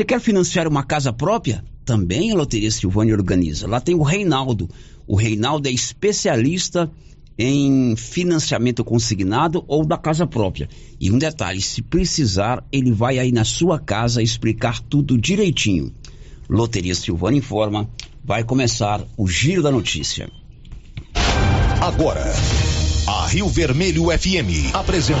Você quer financiar uma casa própria? Também a Loteria Silvânia organiza. Lá tem o Reinaldo. O Reinaldo é especialista em financiamento consignado ou da casa própria. E um detalhe, se precisar, ele vai aí na sua casa explicar tudo direitinho. Loteria Silvânia informa, vai começar o Giro da Notícia. Agora, a Rio Vermelho FM apresenta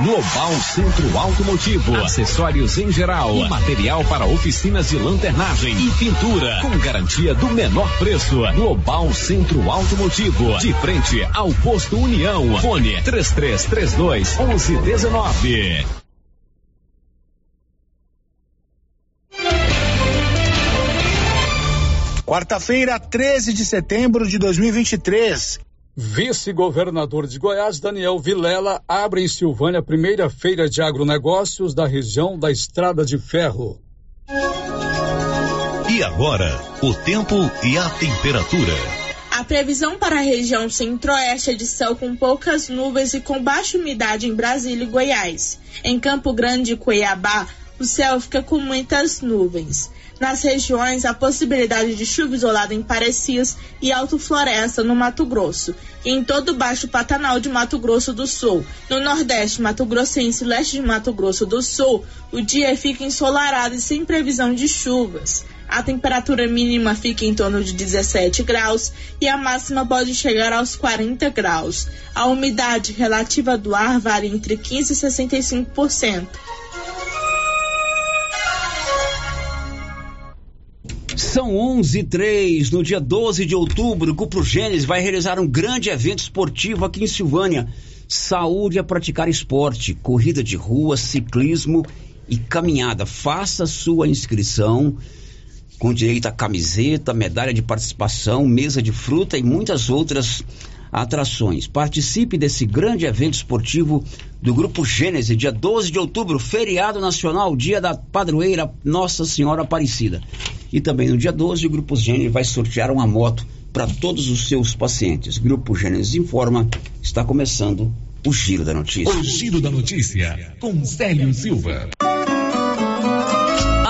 Global Centro Automotivo, acessórios em geral material para oficinas de lanternagem e pintura, com garantia do menor preço. Global Centro Automotivo, de frente ao posto União. Fone 3332 1119. Quarta-feira, 13 de setembro de 2023. Vice-governador de Goiás, Daniel Vilela, abre em Silvânia a primeira feira de agronegócios da região da Estrada de Ferro. E agora, o tempo e a temperatura. A previsão para a região centro-oeste é de céu com poucas nuvens e com baixa umidade em Brasília e Goiás. Em Campo Grande e Cuiabá, o céu fica com muitas nuvens. Nas regiões, a possibilidade de chuva isolada em Parecias e Alto Floresta, no Mato Grosso, e em todo o Baixo Pantanal de Mato Grosso do Sul. No Nordeste, Mato Grossense e Leste de Mato Grosso do Sul, o dia fica ensolarado e sem previsão de chuvas. A temperatura mínima fica em torno de 17 graus e a máxima pode chegar aos 40 graus. A umidade relativa do ar varia entre 15 e 65%. São 11 e 3. No dia 12 de outubro, o Grupo Gênesis vai realizar um grande evento esportivo aqui em Silvânia. Saúde a praticar esporte, corrida de rua, ciclismo e caminhada. Faça sua inscrição com direito a camiseta, medalha de participação, mesa de fruta e muitas outras atrações. Participe desse grande evento esportivo do Grupo Gênese, dia 12 de outubro, feriado nacional, dia da padroeira Nossa Senhora Aparecida. E também no dia 12, o Grupo Gênesis vai sortear uma moto para todos os seus pacientes. Grupo Gênesis informa, está começando o Giro da Notícia. O Giro da Notícia, com Célio Silva.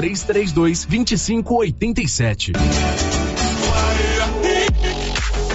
3332 2587.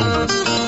Thank you.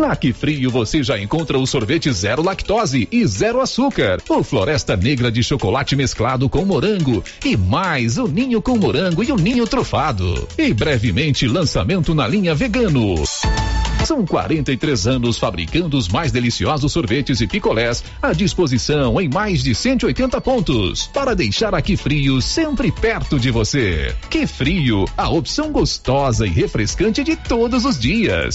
Na Que Frio você já encontra o sorvete zero lactose e zero açúcar, o Floresta Negra de chocolate mesclado com morango e mais o ninho com morango e o ninho trufado. E brevemente lançamento na linha vegano. São 43 anos fabricando os mais deliciosos sorvetes e picolés à disposição em mais de 180 pontos para deixar aqui frio sempre perto de você. Que frio, a opção gostosa e refrescante de todos os dias.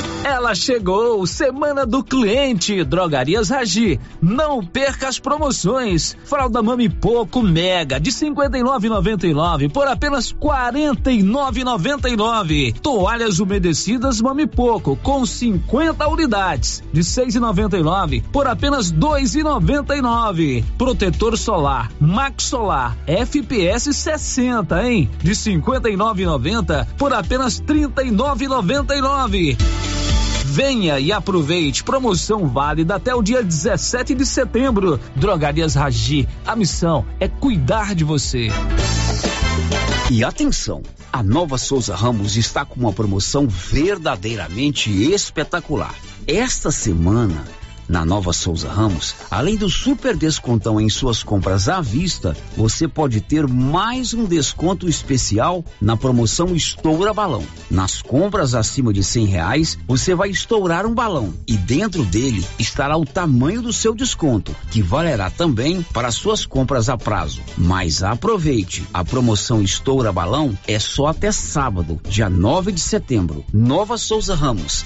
Ela chegou, Semana do Cliente, Drogarias Ragi. Não perca as promoções. Fralda Mami Poco Mega de 59,99 por apenas 49,99. Toalhas umedecidas Mami Poco com 50 unidades de 6,99 por apenas 2,99. Protetor solar Max Solar FPS 60, hein? De 59,90 por apenas 39,99. Venha e aproveite. Promoção válida até o dia 17 de setembro. Drogarias Ragi. A missão é cuidar de você. E atenção, a Nova Souza Ramos está com uma promoção verdadeiramente espetacular. Esta semana na Nova Souza Ramos, além do super descontão em suas compras à vista, você pode ter mais um desconto especial na promoção Estoura Balão. Nas compras acima de cem reais, você vai estourar um balão e dentro dele estará o tamanho do seu desconto, que valerá também para suas compras a prazo. Mas aproveite, a promoção Estoura Balão é só até sábado, dia 9 de setembro. Nova Souza Ramos,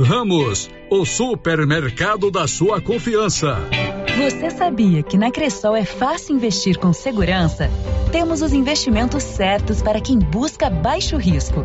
Ramos, o supermercado da sua confiança. Você sabia que na Cressol é fácil investir com segurança? Temos os investimentos certos para quem busca baixo risco.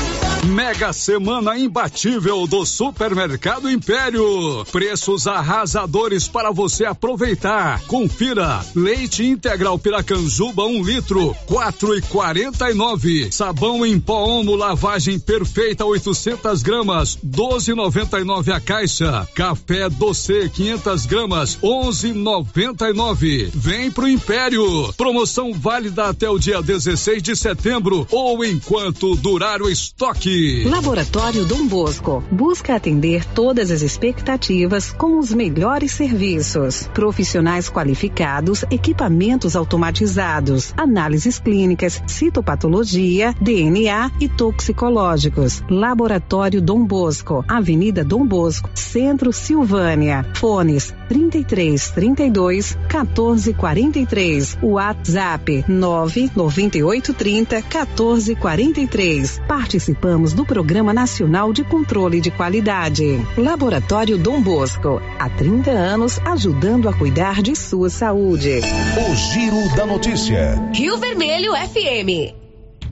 Mega Semana Imbatível do Supermercado Império. Preços arrasadores para você aproveitar. Confira. Leite integral Piracanjuba 1 um litro, quatro e quarenta e nove. Sabão em pó Omo lavagem perfeita 800 gramas, 12,99 a caixa. Café doce 500 gramas, 11,99. Vem pro Império. Promoção válida até o dia 16 de setembro ou enquanto durar o estoque. Laboratório Dom Bosco busca atender todas as expectativas com os melhores serviços. Profissionais qualificados, equipamentos automatizados, análises clínicas, citopatologia, DNA e toxicológicos. Laboratório Dom Bosco, Avenida Dom Bosco, Centro Silvânia. Fones 33 32 14 43. WhatsApp 998 30 14 43. Participamos do Programa Nacional de Controle de Qualidade. Laboratório Dom Bosco, há 30 anos ajudando a cuidar de sua saúde. O Giro da Notícia. Rio Vermelho FM.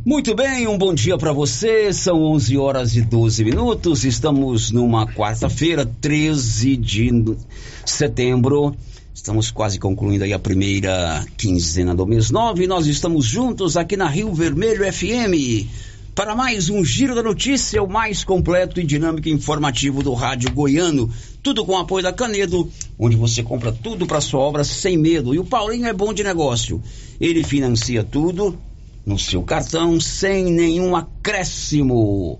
Muito bem, um bom dia para você. São 11 horas e 12 minutos. Estamos numa quarta-feira, 13 de setembro. Estamos quase concluindo aí a primeira quinzena do mês 9. Nós estamos juntos aqui na Rio Vermelho FM para mais um Giro da Notícia, o mais completo e dinâmico informativo do rádio goiano. Tudo com apoio da Canedo, onde você compra tudo para sua obra sem medo. E o Paulinho é bom de negócio. Ele financia tudo no seu cartão sem nenhum acréscimo.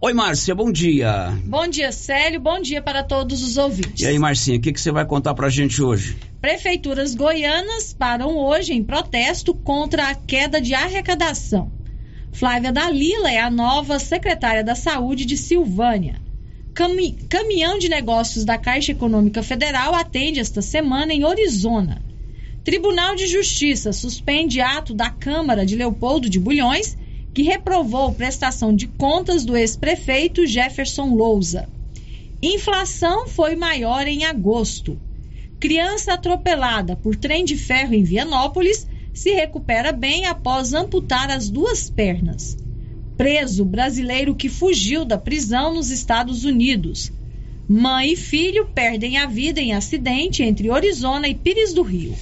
Oi, Márcia, bom dia. Bom dia, Célio. Bom dia para todos os ouvintes. E aí, Marcinha, o que, que você vai contar para a gente hoje? Prefeituras goianas param hoje em protesto contra a queda de arrecadação. Flávia Dalila é a nova secretária da Saúde de Silvânia. Cami caminhão de negócios da Caixa Econômica Federal atende esta semana em Orizona. Tribunal de Justiça suspende ato da Câmara de Leopoldo de Bulhões, que reprovou prestação de contas do ex-prefeito Jefferson Louza. Inflação foi maior em agosto. Criança atropelada por trem de ferro em Vianópolis se recupera bem após amputar as duas pernas. Preso brasileiro que fugiu da prisão nos Estados Unidos. Mãe e filho perdem a vida em acidente entre Orizona e Pires do Rio.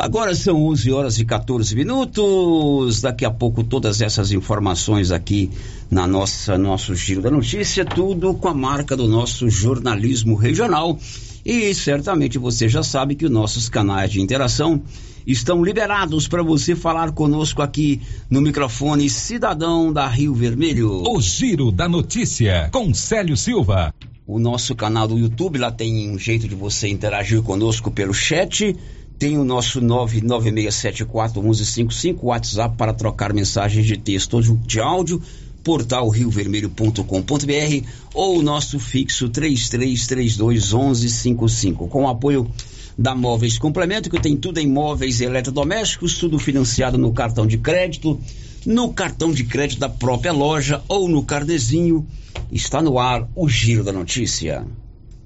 Agora são 11 horas e 14 minutos. Daqui a pouco todas essas informações aqui na nossa nosso giro da notícia, tudo com a marca do nosso jornalismo regional. E certamente você já sabe que os nossos canais de interação estão liberados para você falar conosco aqui no microfone Cidadão da Rio Vermelho. O Giro da Notícia com Célio Silva. O nosso canal do YouTube, lá tem um jeito de você interagir conosco pelo chat. Tem o nosso 996741155, WhatsApp para trocar mensagens de texto ou de áudio, portal riovermelho.com.br ou o nosso fixo 33321155. Com apoio da Móveis Complemento, que tem tudo em móveis e eletrodomésticos, tudo financiado no cartão de crédito, no cartão de crédito da própria loja ou no carnezinho. Está no ar o Giro da Notícia.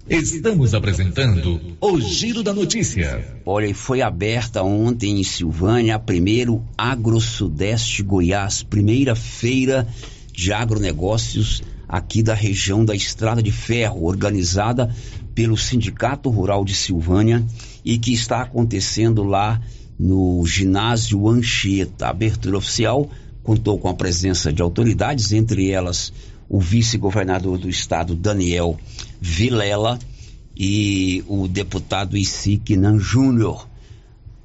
Estamos apresentando o Giro da Notícia. Olha, e foi aberta ontem em Silvânia a primeiro Agro Sudeste Goiás, primeira feira de agronegócios aqui da região da Estrada de Ferro, organizada pelo Sindicato Rural de Silvânia e que está acontecendo lá no ginásio Anchieta. A abertura oficial contou com a presença de autoridades, entre elas o vice-governador do estado, Daniel Vilela, e o deputado Isiquinan Júnior,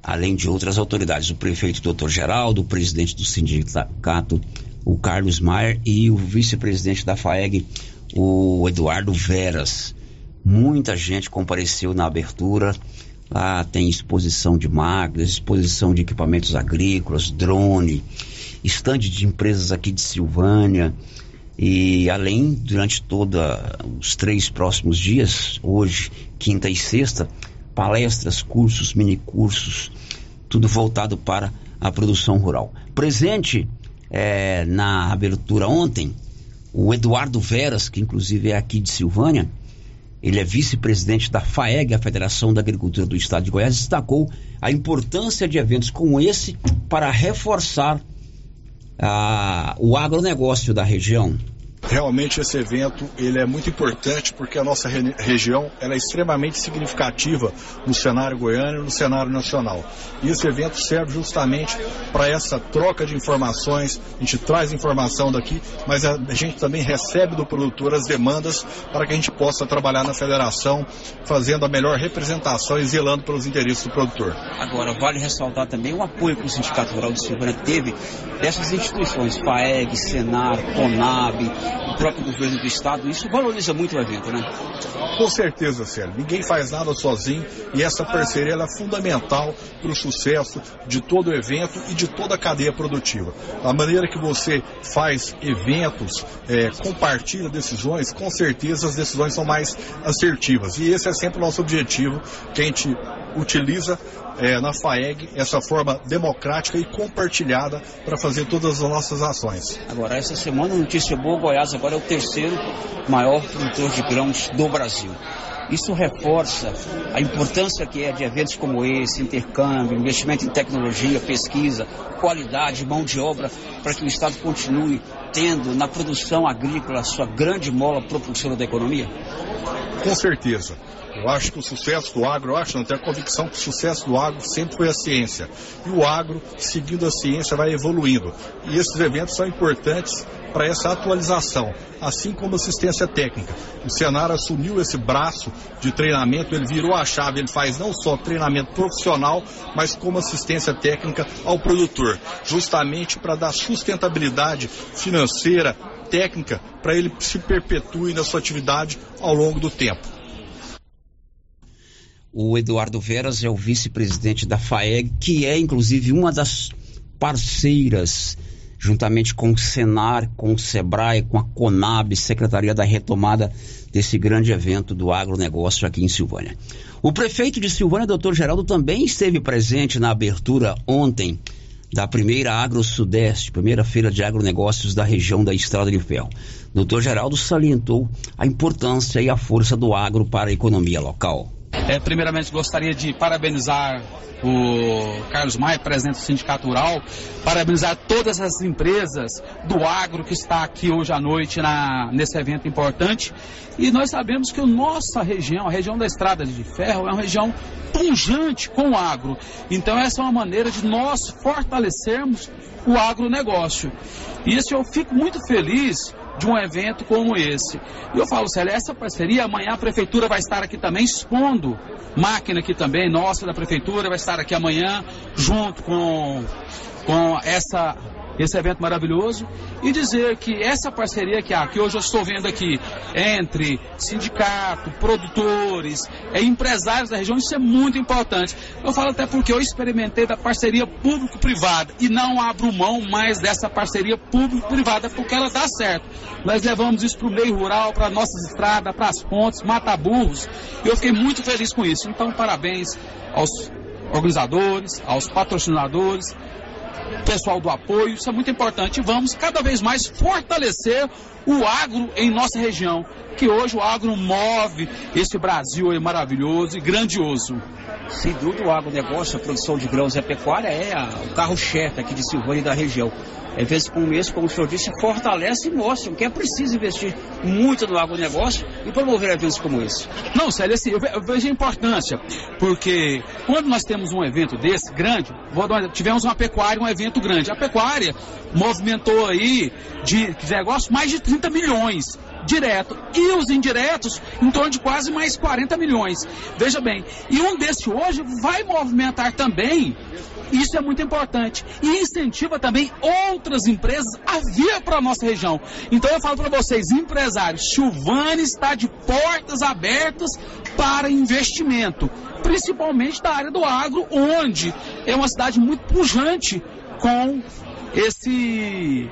além de outras autoridades, o prefeito Dr. Geraldo, o presidente do sindicato, o Carlos Maier, e o vice-presidente da FAEG, o Eduardo Veras. Muita gente compareceu na abertura. Lá tem exposição de máquinas, exposição de equipamentos agrícolas, drone, estande de empresas aqui de Silvânia. E além, durante todos os três próximos dias, hoje, quinta e sexta, palestras, cursos, minicursos, tudo voltado para a produção rural. Presente é, na abertura ontem O Eduardo Veras, que inclusive é aqui de Silvânia, ele é vice-presidente da FAEG, a Federação da Agricultura do Estado de Goiás, destacou a importância de eventos como esse para reforçar ah, o agronegócio da região. Realmente esse evento ele é muito importante porque a nossa re região ela é extremamente significativa no cenário goiano e no cenário nacional. E esse evento serve justamente para essa troca de informações. A gente traz informação daqui, mas a gente também recebe do produtor as demandas para que a gente possa trabalhar na federação, fazendo a melhor representação e zelando pelos interesses do produtor. Agora, vale ressaltar também o apoio que o Sindicato Rural de Silvânia teve dessas instituições, FAEG, Senar, CONAB, o próprio governo do estado, isso valoriza muito o evento, né? Com certeza, Célio. Ninguém faz nada sozinho e essa parceria é fundamental para o sucesso de todo o evento e de toda a cadeia produtiva. A maneira que você faz eventos, é, compartilha decisões, com certeza as decisões são mais assertivas. E esse é sempre o nosso objetivo, que a gente utiliza é, na FAEG essa forma democrática e compartilhada para fazer todas as nossas ações. Agora, essa semana, notícia boa: Goiás agora é o terceiro maior produtor de grãos do Brasil. Isso reforça a importância que é de eventos como esse, intercâmbio, investimento em tecnologia, pesquisa, qualidade, mão de obra, para que o Estado continue tendo na produção agrícola a sua grande mola propulsora da economia? Com certeza. Eu acho que o sucesso do agro, eu acho, não tenho a convicção que o sucesso do agro sempre foi a ciência. E o agro, seguindo a ciência, vai evoluindo. E esses eventos são importantes para essa atualização, assim como assistência técnica. O Senar assumiu esse braço de treinamento, ele virou a chave, ele faz não só treinamento profissional, mas como assistência técnica ao produtor, justamente para dar sustentabilidade financeira, técnica, para ele se perpetue na sua atividade ao longo do tempo. O Eduardo Veras é o vice-presidente da FAEG, que é inclusive uma das parceiras, juntamente com o Senar, com o Sebrae, com a Conab, Secretaria da Retomada desse grande evento do agronegócio aqui em Silvânia. O prefeito de Silvânia, doutor Geraldo, também esteve presente na abertura ontem da primeira Agro Sudeste, primeira feira de agronegócios da região da Estrada de Ferro. Doutor Geraldo salientou a importância e a força do agro para a economia local. É, primeiramente, gostaria de parabenizar o Carlos Maia, presidente do Sindicato Rural, parabenizar todas as empresas do agro que está aqui hoje à noite na, nesse evento importante. E nós sabemos que a nossa região, a região da Estrada de Ferro, é uma região pujante com o agro. Então, essa é uma maneira de nós fortalecermos o agronegócio. E isso eu fico muito feliz de um evento como esse. E eu falo, Célia, essa parceria, amanhã a prefeitura vai estar aqui também expondo máquina aqui também, nossa da prefeitura, vai estar aqui amanhã, junto com, com essa esse evento maravilhoso e dizer que essa parceria que há, que hoje eu estou vendo aqui entre sindicato, produtores, é, empresários da região, isso é muito importante. Eu falo até porque eu experimentei da parceria público-privada e não abro mão mais dessa parceria público-privada porque ela dá certo. Nós levamos isso para o meio rural, para nossas estradas, para as pontes, mata-burros e eu fiquei muito feliz com isso. Então, parabéns aos organizadores, aos patrocinadores, pessoal do apoio, isso é muito importante. Vamos cada vez mais fortalecer o agro em nossa região, que hoje o agro move esse Brasil maravilhoso e grandioso. Sem dúvida, o agronegócio, a produção de grãos e a pecuária é a, o carro-chefe aqui de Silvânia e da região eventos como esse, como o senhor disse, fortalece e mostram que é preciso investir muito no agronegócio e promover eventos como esse. Não, Célio, assim, eu vejo a importância, porque quando nós temos um evento desse grande, tivemos uma pecuária, um evento grande. A pecuária movimentou aí de negócio mais de 30 milhões direto e os indiretos em torno de quase mais 40 milhões. Veja bem, e um desse hoje vai movimentar também isso é muito importante. E incentiva também outras empresas a vir para a nossa região. Então eu falo para vocês, empresários, Silvânia está de portas abertas para investimento, principalmente da área do agro, onde é uma cidade muito pujante com esse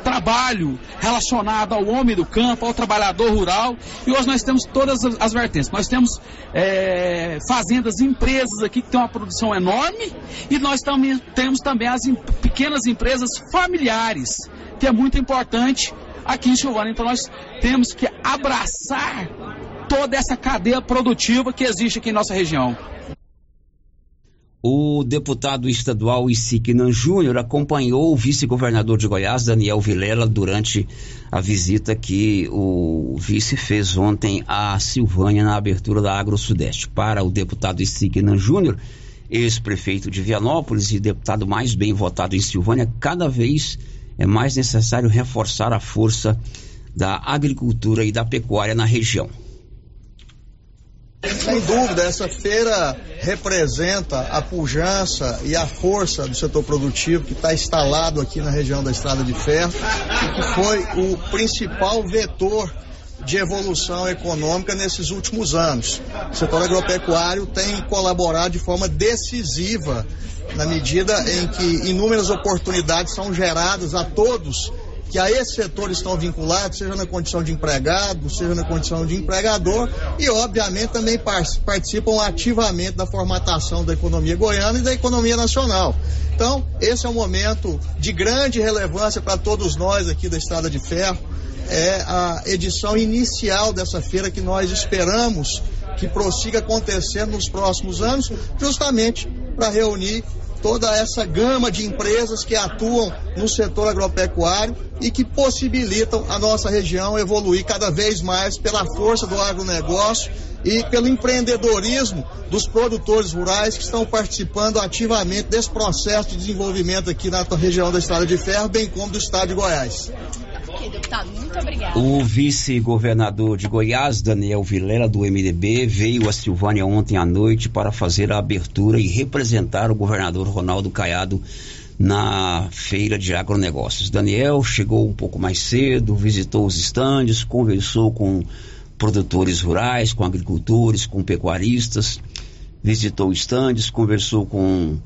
trabalho relacionado ao homem do campo, ao trabalhador rural. E hoje nós temos todas as vertentes. Nós temos é, fazendas, empresas aqui que têm uma produção enorme e nós também temos também as pequenas empresas familiares, que é muito importante aqui em Silvânia. Então nós temos que abraçar toda essa cadeia produtiva que existe aqui em nossa região. O deputado estadual Isiquinan Júnior acompanhou o vice-governador de Goiás, Daniel Vilela, durante a visita que o vice fez ontem à Silvânia na abertura da Agro Sudeste. Para o deputado Isiquinan Júnior, ex-prefeito de Vianópolis e deputado mais bem votado em Silvânia, cada vez é mais necessário reforçar a força da agricultura e da pecuária na região. Sem dúvida, essa feira representa a pujança e a força do setor produtivo que está instalado aqui na região da Estrada de Ferro e que foi o principal vetor de evolução econômica nesses últimos anos. O setor agropecuário tem colaborado de forma decisiva na medida em que inúmeras oportunidades são geradas a todos que a esse setor estão vinculados, seja na condição de empregado, seja na condição de empregador, e obviamente também participam ativamente da formatação da economia goiana e da economia nacional. Então, esse é um momento de grande relevância para todos nós aqui da Estrada de Ferro. É a edição inicial dessa feira que nós esperamos que prossiga acontecendo nos próximos anos, justamente para reunir toda essa gama de empresas que atuam no setor agropecuário e que possibilitam a nossa região evoluir cada vez mais pela força do agronegócio e pelo empreendedorismo dos produtores rurais que estão participando ativamente desse processo de desenvolvimento aqui na região da Estrada de Ferro, bem como do estado de Goiás deputado. Muito. O vice-governador de Goiás, Daniel Vilela, do MDB, veio a Silvânia ontem à noite para fazer a abertura e representar o governador Ronaldo Caiado na feira de agronegócios. Daniel chegou um pouco mais cedo, visitou os estandes, conversou com produtores rurais, com agricultores, com pecuaristas, visitou estandes, conversou com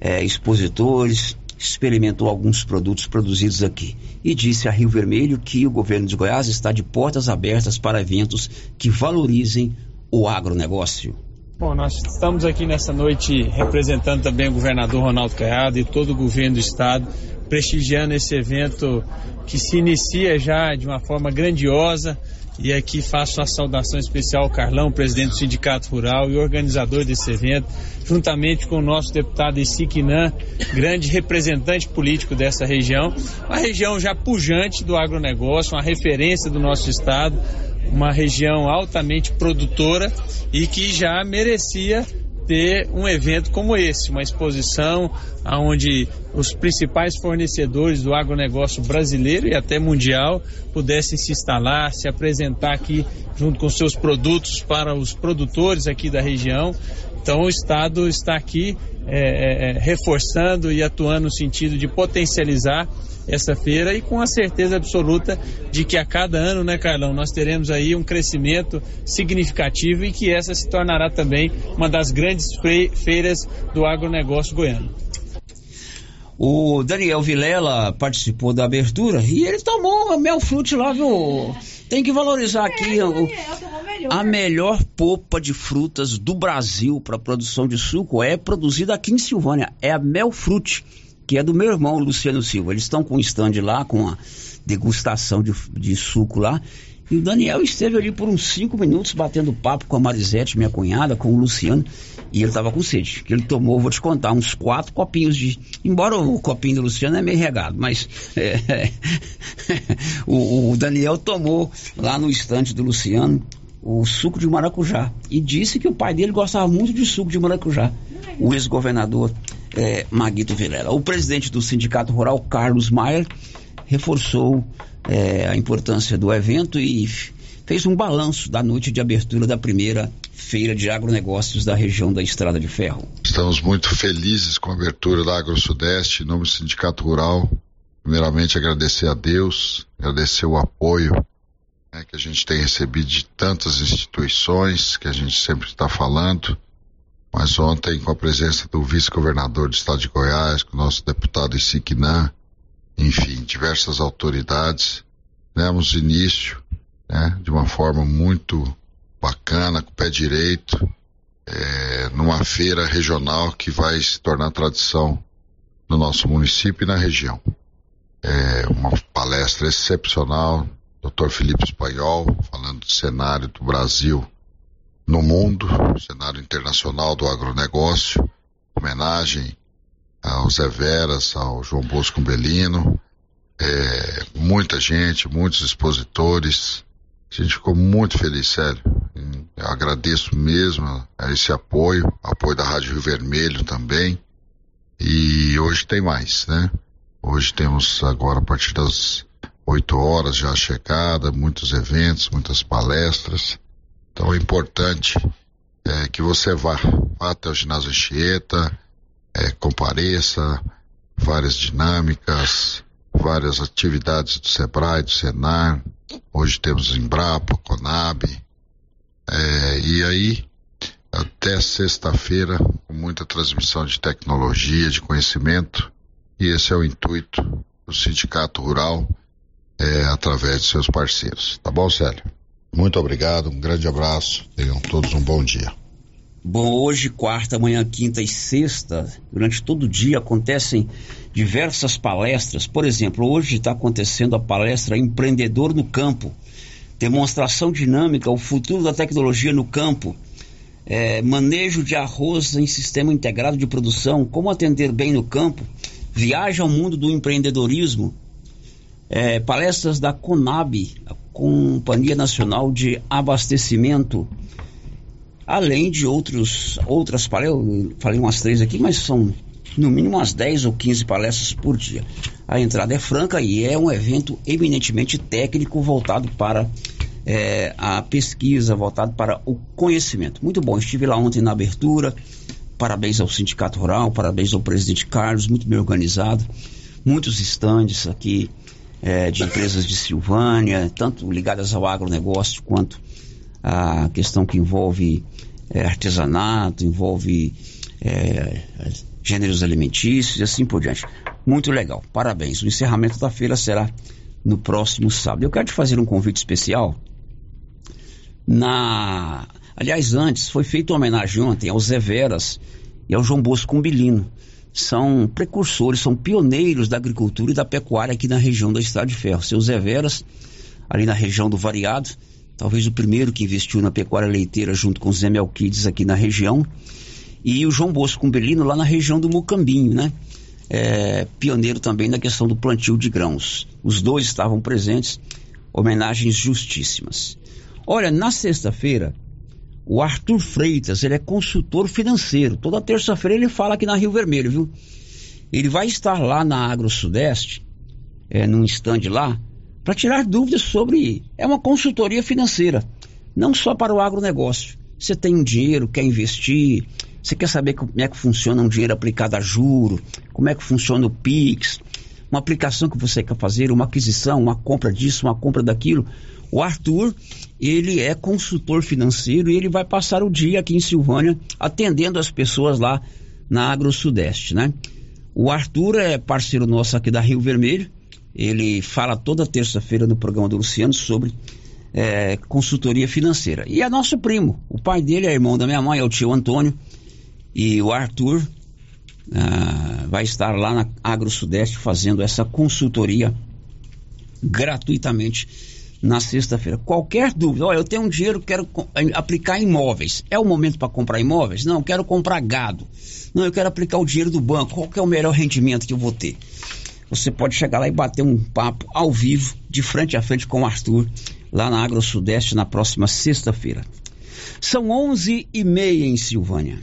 é, expositores, experimentou alguns produtos produzidos aqui e disse a Rio Vermelho que o governo de Goiás está de portas abertas para eventos que valorizem o agronegócio. Bom, nós estamos aqui nessa noite representando também o governador Ronaldo Caiado e todo o governo do estado, prestigiando esse evento que se inicia já de uma forma grandiosa e aqui faço a saudação especial ao Carlão, presidente do Sindicato Rural e organizador desse evento, juntamente com o nosso deputado Isiquinan, grande representante político dessa região, uma região já pujante do agronegócio, uma referência do nosso estado, uma região altamente produtora e que já merecia ter um evento como esse, uma exposição onde os principais fornecedores do agronegócio brasileiro e até mundial pudessem se instalar, se apresentar aqui junto com seus produtos para os produtores aqui da região. Então o Estado está aqui é, é, é reforçando e atuando no sentido de potencializar essa feira e com a certeza absoluta de que a cada ano, né, Carlão, nós teremos aí um crescimento significativo e que essa se tornará também uma das grandes feiras do agronegócio goiano. O Daniel Vilela participou da abertura e ele tomou mel frute lá, viu? Tem que valorizar aqui é, o, a melhor polpa de frutas do Brasil para produção de suco é produzida aqui em Silvânia. É a mel frute que é do meu irmão Luciano Silva. Eles estão com um stand lá, com a degustação de, de suco lá. E o Daniel esteve ali por uns cinco minutos batendo papo com a Marisete, minha cunhada, com o Luciano. E ele estava com sede. Que ele tomou, vou te contar, uns quatro copinhos de. Embora o copinho do Luciano é meio regado, mas é, o, o, Daniel tomou lá no estante do Luciano o suco de maracujá. E disse que o pai dele gostava muito de suco de maracujá. O ex-governador é, Maguito Vilela. O presidente do Sindicato Rural, Carlos Maier, reforçou é, a importância do evento e fez um balanço da noite de abertura da primeira feira de agronegócios da região da Estrada de Ferro. Estamos muito felizes com a abertura da Agro Sudeste, em nome do Sindicato Rural. Primeiramente, agradecer a Deus, agradecer o apoio né, que a gente tem recebido de tantas instituições que a gente sempre está falando mas ontem, com a presença do vice-governador do estado de Goiás, com o nosso deputado Isiquinã, enfim, diversas autoridades, demos início né, de uma forma muito bacana, com o pé direito, é, numa feira regional que vai se tornar tradição no nosso município e na região. é, uma palestra excepcional, Dr. Felipe Espanhol, falando do cenário do Brasil no mundo, cenário internacional do agronegócio, homenagem ao Zé Veras, ao João Bosco Belino, é, muita gente, muitos expositores. A gente ficou muito feliz, sério. Eu agradeço mesmo esse apoio, apoio da Rádio Rio Vermelho também. E hoje tem mais, né? Hoje temos agora a partir das 8 horas já a chegada, muitos eventos, muitas palestras. Então é importante é, que você vá, vá até o ginásio Anchieta, é, compareça, várias dinâmicas, várias atividades do SEBRAE, do SENAR. Hoje temos Embrapa, Conab. É, e aí, até sexta-feira, com muita transmissão de tecnologia, de conhecimento. E esse é o intuito do Sindicato Rural, é, através de seus parceiros. Tá bom, Célio? Muito obrigado, um grande abraço. Tenham todos um bom dia. Bom, hoje, quarta, amanhã, quinta e sexta, durante todo o dia acontecem diversas palestras. Por exemplo, hoje está acontecendo a palestra Empreendedor no Campo. Demonstração dinâmica, o futuro da tecnologia no campo. É, manejo de arroz em sistema integrado de produção, como atender bem no campo. Viagem ao mundo do empreendedorismo. É, palestras da CONAB, a Companhia Nacional de Abastecimento além de outros, outras palestras, eu falei umas três aqui, mas são no mínimo umas 10 ou 15 palestras por dia. A entrada é franca e é um evento eminentemente técnico voltado para é, a pesquisa, voltado para o conhecimento. Muito bom, estive lá ontem na abertura. Parabéns ao Sindicato Rural, parabéns ao presidente Carlos, muito bem organizado. Muitos estandes aqui é, de empresas de Silvânia, tanto ligadas ao agronegócio quanto a questão que envolve é, artesanato, envolve é, gêneros alimentícios e assim por diante. Muito legal, parabéns. O encerramento da feira será no próximo sábado. Eu quero te fazer um convite especial. Na, aliás, antes foi feita uma homenagem ontem ao Zé Veras e ao João Bosco Cumbilino. São precursores, são pioneiros da agricultura e da pecuária aqui na região da Estrada de Ferro. Seu Zé Veras, ali na região do Variado, talvez o primeiro que investiu na pecuária leiteira junto com o Zé Melquides aqui na região, e o João Bosco Cumbelino lá na região do Mocambinho, né? É, pioneiro também na questão do plantio de grãos. Os dois estavam presentes, homenagens justíssimas. Olha, na sexta-feira, o Arthur Freitas, ele é consultor financeiro. Toda terça-feira ele fala aqui na Rio Vermelho, viu? Ele vai estar lá na Agro Sudeste, é, num stand lá, para tirar dúvidas sobre. É uma consultoria financeira, não só para o agronegócio. Você tem dinheiro, quer investir, você quer saber como é que funciona um dinheiro aplicado a juro, como é que funciona o Pix, uma aplicação que você quer fazer, uma aquisição, uma compra disso, uma compra daquilo. O Arthur, ele é consultor financeiro e ele vai passar o dia aqui em Silvânia atendendo as pessoas lá na Agro Sudeste, né? O Arthur é parceiro nosso aqui da Rio Vermelho ele fala toda terça-feira no programa do Luciano sobre é, consultoria financeira. E é nosso primo. O pai dele é irmão da minha mãe, é o tio Antônio. E o Arthur ah, vai estar lá na Agro Sudeste fazendo essa consultoria gratuitamente na sexta-feira. Qualquer dúvida, olha, eu tenho um dinheiro, quero aplicar em imóveis. É o momento para comprar imóveis? Não, quero comprar gado. Não, eu quero aplicar o dinheiro do banco. Qual é o melhor rendimento que eu vou ter? você pode chegar lá e bater um papo ao vivo, de frente a frente com o Arthur, lá na Agro Sudeste, na próxima sexta-feira. São onze e meia em Silvânia.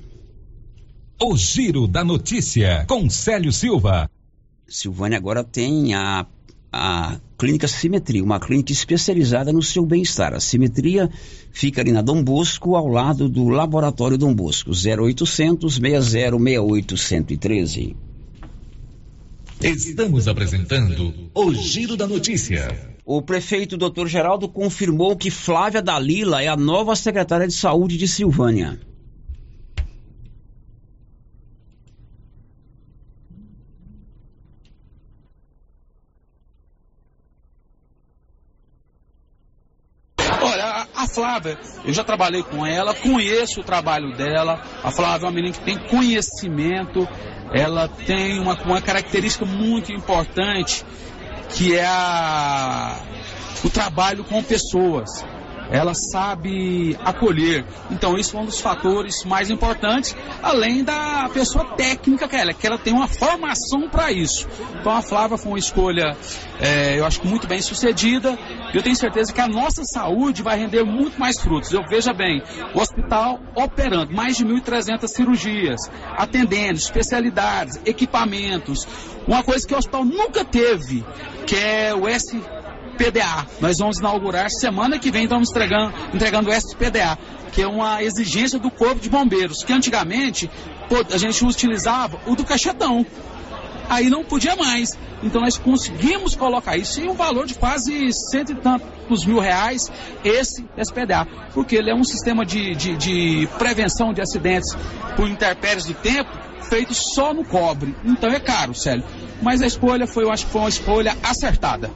O Giro da Notícia, com Célio Silva. Silvânia agora tem a, a Clínica Simetria, uma clínica especializada no seu bem-estar. A Simetria fica ali na Dom Bosco, ao lado do Laboratório Dom Bosco, 0800 6068 113. Estamos apresentando o Giro da Notícia. O prefeito Dr. Geraldo confirmou que Flávia Dalila é a nova secretária de saúde de Silvânia. Olha, a Flávia, eu já trabalhei com ela, conheço o trabalho dela. A Flávia é uma menina que tem conhecimento, ela tem uma, uma característica muito importante que é a, o trabalho com pessoas ela sabe acolher. Então, isso é um dos fatores mais importantes, além da pessoa técnica que ela, que ela tem uma formação para isso. Então, a Flávia foi uma escolha, é, eu acho muito bem sucedida. Eu tenho certeza que a nossa saúde vai render muito mais frutos. Eu veja bem, o hospital operando mais de 1.300 cirurgias, atendendo, especialidades, equipamentos. Uma coisa que o hospital nunca teve, que é o S PDA. Nós vamos inaugurar semana que vem, estamos entregando, entregando o SPDA, que é uma exigência do Corpo de Bombeiros, que antigamente a gente utilizava o do caixetão. Aí não podia mais. Então nós conseguimos colocar isso em um valor de quase cento e tantos mil reais, esse SPDA, porque ele é um sistema de, de, de prevenção de acidentes por intempéries do tempo, feito só no cobre. Então é caro, Célio. Mas a escolha foi, eu acho que foi uma escolha acertada.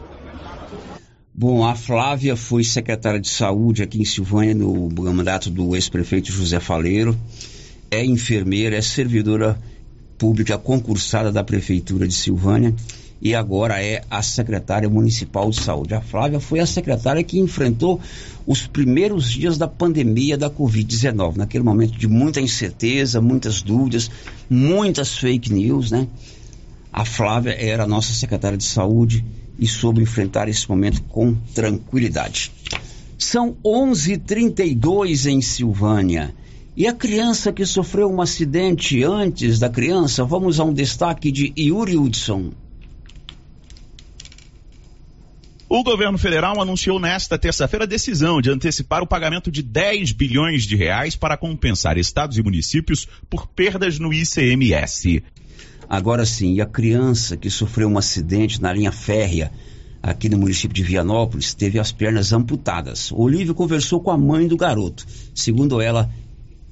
Bom, a Flávia foi secretária de saúde aqui em Silvânia no mandato do ex-prefeito José Faleiro. É enfermeira, é servidora pública concursada da prefeitura de Silvânia e agora é a secretária municipal de saúde. A Flávia foi a secretária que enfrentou os primeiros dias da pandemia da Covid-19, naquele momento de muita incerteza, muitas dúvidas, muitas fake news, né? A Flávia era a nossa secretária de saúde e soube enfrentar esse momento com tranquilidade. São 11:32 em Silvânia. E a criança que sofreu um acidente antes da criança, vamos a um destaque de Yuri Hudson. O governo federal anunciou nesta terça-feira a decisão de antecipar o pagamento de 10 bilhões de reais para compensar estados e municípios por perdas no ICMS. Agora sim, e a criança que sofreu um acidente na linha férrea aqui no município de Vianópolis teve as pernas amputadas. Olívio conversou com a mãe do garoto. Segundo ela,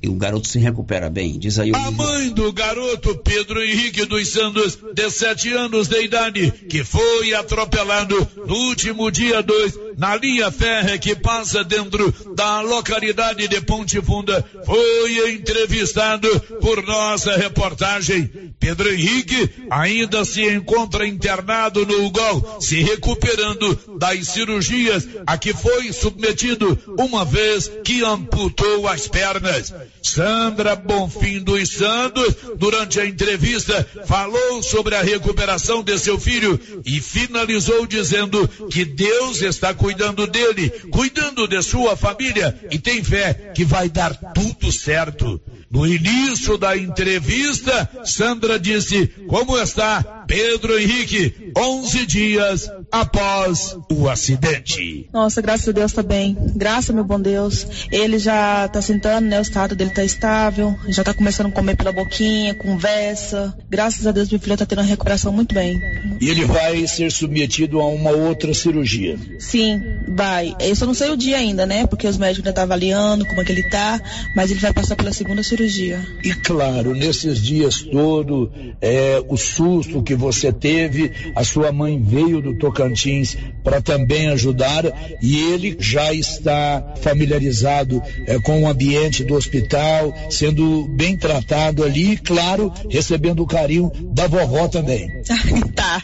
o garoto se recupera bem, diz aí o. A mãe do garoto Pedro Henrique dos Santos, de sete anos de idade, que foi atropelado no último dia 2 na linha férrea que passa dentro da localidade de Ponte Funda, foi entrevistado por nossa reportagem. Pedro Henrique ainda se encontra internado no UGOL, se recuperando das cirurgias a que foi submetido uma vez que amputou as pernas. Sandra Bonfim dos Santos, durante a entrevista, falou sobre a recuperação de seu filho e finalizou dizendo que Deus está cuidando dele, cuidando de sua família e tem fé que vai dar tudo certo. No início da entrevista, Sandra disse como está Pedro Henrique, 11 dias após o acidente. Nossa, graças a Deus tá bem. Graças, meu bom Deus. Ele já tá sentando, né? O estado dele tá estável, já tá começando a comer pela boquinha, conversa. Graças a Deus, meu filho tá tendo uma recuperação muito bem. E ele vai ser submetido a uma outra cirurgia? Sim, vai. Eu só não sei o dia ainda, né? Porque os médicos ainda tá avaliando como é que ele tá, mas ele vai passar pela segunda cirurgia cirurgia. E claro, nesses dias todo, é, o susto que você teve, a sua mãe veio do Tocantins para também ajudar e ele já está familiarizado é, com o ambiente do hospital, sendo bem tratado ali e, claro, recebendo o carinho da vovó também. tá,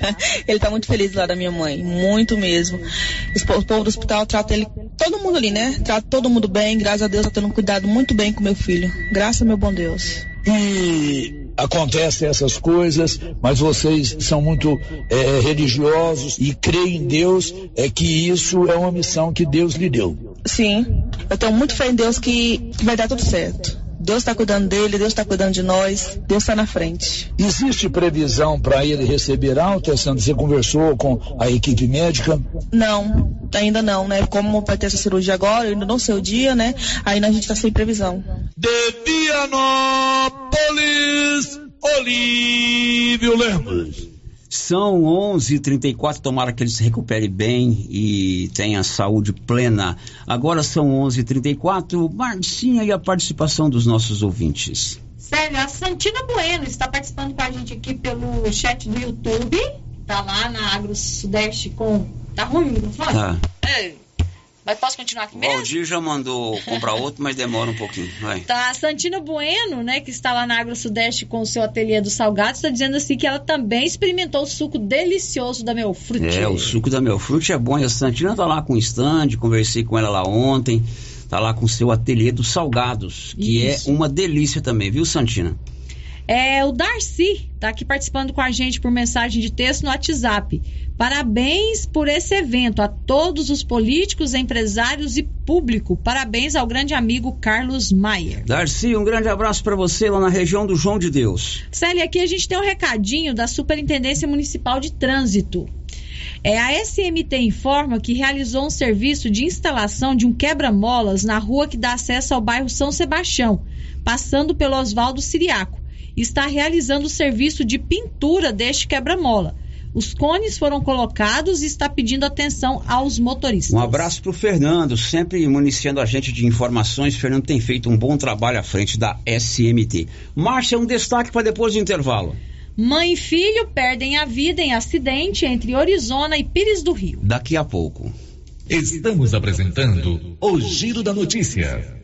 ele tá muito feliz lá da minha mãe, muito mesmo. O povo do hospital trata ele, todo mundo ali, né? Trata todo mundo bem, graças a Deus tá tendo um cuidado muito bem com meu filho. Graças meu bom Deus. E acontecem essas coisas, mas vocês são muito é, religiosos e creem em Deus, é que isso é uma missão que Deus lhe deu. Sim, eu tenho muito fé em Deus que, que vai dar tudo certo. Deus está cuidando dele, Deus está cuidando de nós, Deus está na frente. Existe previsão para ele receber alta, Sandra? Você conversou com a equipe médica? Não, ainda não, né? Como vai ter essa cirurgia agora, eu ainda não sei o dia, né? Ainda a gente está sem previsão. De Vianópolis, Olívio Lemos. São 11h34, tomara que ele se recupere bem e tenha saúde plena. Agora são 11h34, Marcinha e a participação dos nossos ouvintes. Sério, a Santina Bueno está participando com a gente aqui pelo chat do YouTube. Tá lá na Agro Sudeste com. Tá ruim o microfone? Tá. É. Mas posso continuar aqui mesmo? Valdir já mandou comprar outro, mas demora um pouquinho. Vai. Tá, a Santina Bueno, né, que está lá na Agro Sudeste com o seu ateliê do Salgado, está dizendo assim que ela também experimentou o suco delicioso da Melfrute. É, o suco da Melfrute é bom. E a Santina tá lá com o stand, conversei com ela lá ontem. Tá lá com o seu ateliê dos salgados, que Isso. é uma delícia também, viu, Santina? É, o Darcy está aqui participando com a gente por mensagem de texto no WhatsApp. Parabéns por esse evento a todos os políticos, empresários e público. Parabéns ao grande amigo Carlos Maier. Darcy, um grande abraço para você lá na região do João de Deus. Célia, aqui a gente tem um recadinho da Superintendência Municipal de Trânsito. É, a SMT informa que realizou um serviço de instalação de um quebra-molas na rua que dá acesso ao bairro São Sebastião, passando pelo Oswaldo Siriaco está realizando o serviço de pintura deste quebra-mola. Os cones foram colocados e está pedindo atenção aos motoristas. Um abraço para o Fernando, sempre municiando a gente de informações. Fernando tem feito um bom trabalho à frente da SMT. Márcia, um destaque para depois do intervalo. Mãe e filho perdem a vida em acidente entre Orizona e Pires do Rio. Daqui a pouco. Estamos apresentando o Giro da Notícia.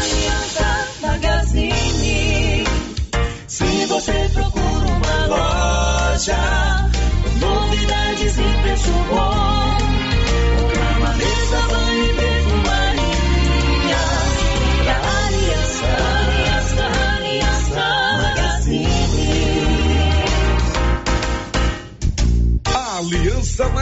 Aliança Magazine. Se você procura uma loja, novidades bom,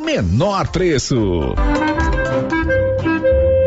menor preço.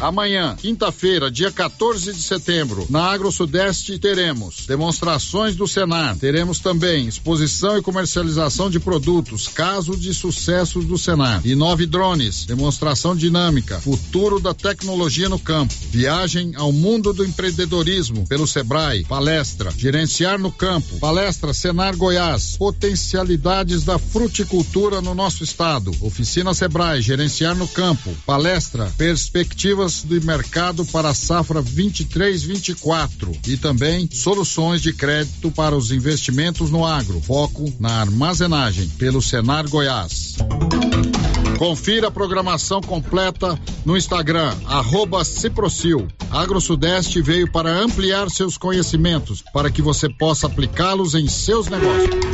Amanhã, quinta-feira, dia 14 de setembro, na Agro Sudeste teremos demonstrações do Senar. Teremos também exposição e comercialização de produtos, caso de sucesso do Senar. E nove drones, demonstração dinâmica, futuro da tecnologia no campo. Viagem ao mundo do empreendedorismo pelo Sebrae. Palestra, gerenciar no campo. Palestra Senar Goiás, potencialidades da fruticultura no nosso estado. Oficina Sebrae, gerenciar no campo. Palestra, perspectivas do mercado para a safra 23-24 e também soluções de crédito para os investimentos no agro. Foco na armazenagem pelo Senar Goiás. Confira a programação completa no Instagram, arroba Ciprocil. Agro Sudeste veio para ampliar seus conhecimentos, para que você possa aplicá-los em seus negócios.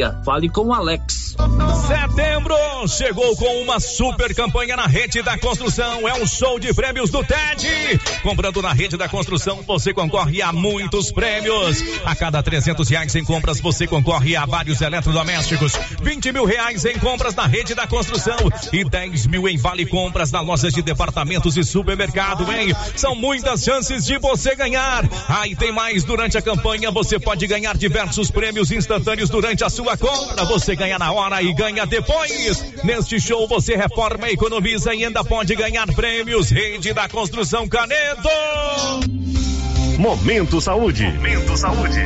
Fale com o Alex. Setembro chegou com uma super campanha na rede da construção. É um show de prêmios do TED. Comprando na rede da construção, você concorre a muitos prêmios. A cada 300 reais em compras, você concorre a vários eletrodomésticos. 20 mil reais em compras na rede da construção e 10 mil em vale compras na lojas de departamentos e supermercado, hein? São muitas chances de você ganhar. Aí ah, tem mais durante a campanha. Você pode ganhar diversos prêmios instantâneos durante a sua compra. Você ganha na hora e ganha depois. Neste show você reforma, economiza e ainda pode ganhar prêmios. Rede da Construção Canedo. Momento Saúde. Momento Saúde.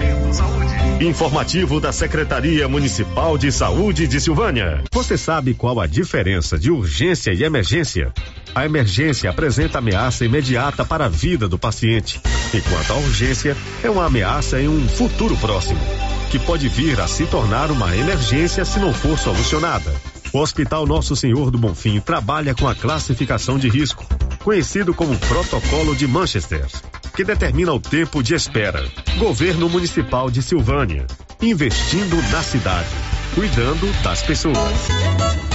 Informativo da Secretaria Municipal de Saúde de Silvânia. Você sabe qual a diferença de urgência e emergência? A emergência apresenta ameaça imediata para a vida do paciente, enquanto a urgência é uma ameaça em um futuro próximo que pode vir a se tornar uma emergência se não for solucionada. O Hospital Nosso Senhor do Bonfim trabalha com a classificação de risco, conhecido como Protocolo de Manchester, que determina o tempo de espera. Governo Municipal de Silvânia, investindo na cidade, cuidando das pessoas.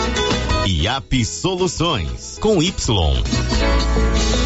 IAP Soluções com Y.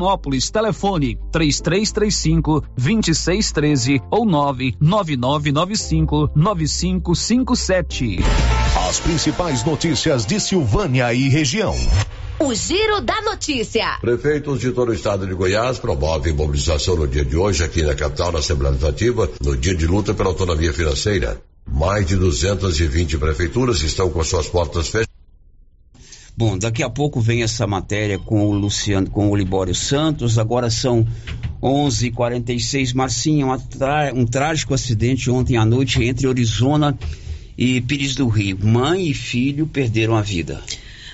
Vianópolis. Telefone 3335 2613 ou 99995 9557. As principais notícias de Silvânia e região. O Giro da Notícia. Prefeitos de todo o estado de Goiás promovem mobilização no dia de hoje aqui na capital, na Assembleia Legislativa, no dia de luta pela autonomia financeira. Mais de 220 prefeituras estão com suas portas fechadas. Bom, daqui a pouco vem essa matéria com o Luciano, com o Libório Santos. Agora são 11:46. Marcinho, um, um trágico acidente ontem à noite entre Arizona e Pires do Rio. Mãe e filho perderam a vida.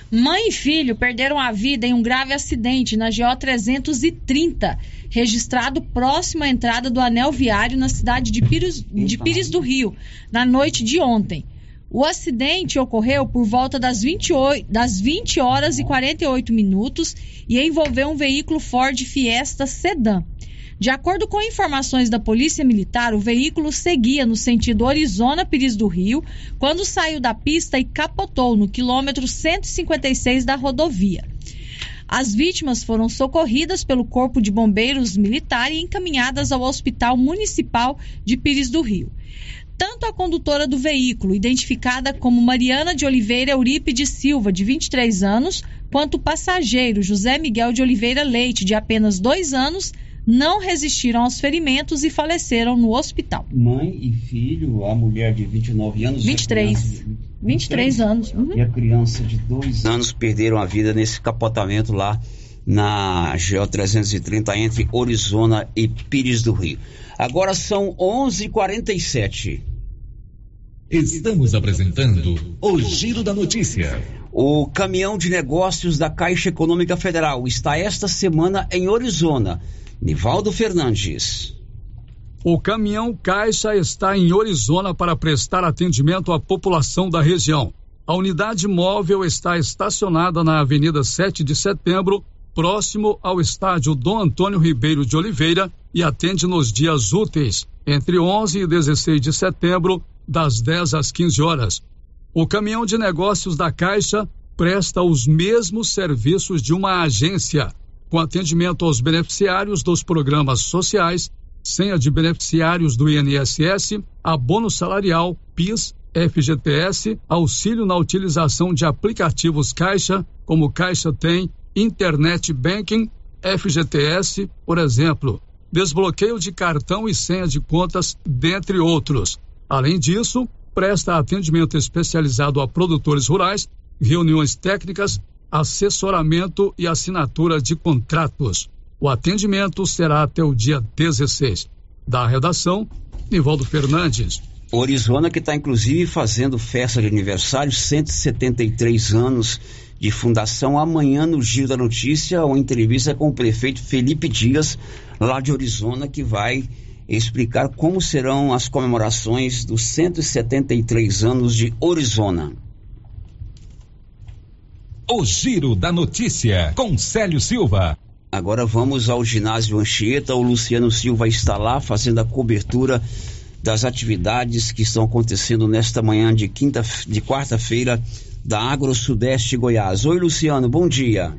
Mãe e filho perderam a vida em um grave acidente na GO 330, registrado próximo à entrada do anel viário na cidade de Pires, de Pires do Rio, na noite de ontem. O acidente ocorreu por volta das 28, das 20 horas e 48 minutos e envolveu um veículo Ford Fiesta Sedan. De acordo com informações da Polícia Militar, o veículo seguia no sentido Arizona-Pires do Rio quando saiu da pista e capotou no quilômetro 156 da rodovia. As vítimas foram socorridas pelo Corpo de Bombeiros Militar e encaminhadas ao Hospital Municipal de Pires do Rio. Tanto a condutora do veículo, identificada como Mariana de Oliveira Eurípides Silva, de 23 anos, quanto o passageiro José Miguel de Oliveira Leite, de apenas dois anos, não resistiram aos ferimentos e faleceram no hospital. Mãe e filho, a mulher de 29 anos. 23. De 23, 23 anos. Uhum. E a criança de dois anos perderam a vida nesse capotamento lá na GO 330 entre Orizona e Pires do Rio. Agora são 11:47. Estamos apresentando o Giro da Notícia. O caminhão de negócios da Caixa Econômica Federal está esta semana em Orizona. Nivaldo Fernandes. O caminhão Caixa está em Orizona para prestar atendimento à população da região. A unidade móvel está estacionada na Avenida 7 de Setembro, próximo ao estádio Dom Antônio Ribeiro de Oliveira e atende nos dias úteis, entre 11 e 16 de setembro, das 10 às 15 horas. O caminhão de negócios da Caixa presta os mesmos serviços de uma agência, com atendimento aos beneficiários dos programas sociais, senha de beneficiários do INSS, abono salarial, PIS, FGTS, auxílio na utilização de aplicativos Caixa, como Caixa Tem, Internet Banking, FGTS, por exemplo, desbloqueio de cartão e senha de contas, dentre outros. Além disso, presta atendimento especializado a produtores rurais, reuniões técnicas, assessoramento e assinatura de contratos. O atendimento será até o dia 16. Da redação, Nivaldo Fernandes. Orizona que está inclusive fazendo festa de aniversário, 173 anos de fundação. Amanhã no Giro da Notícia, uma entrevista com o prefeito Felipe Dias, lá de Orizona, que vai explicar como serão as comemorações dos 173 anos de Orizona. O Giro da Notícia, com Célio Silva. Agora vamos ao ginásio Anchieta. O Luciano Silva está lá fazendo a cobertura das atividades que estão acontecendo nesta manhã de quinta, de quarta-feira da Agro Sudeste Goiás. Oi, Luciano, bom dia.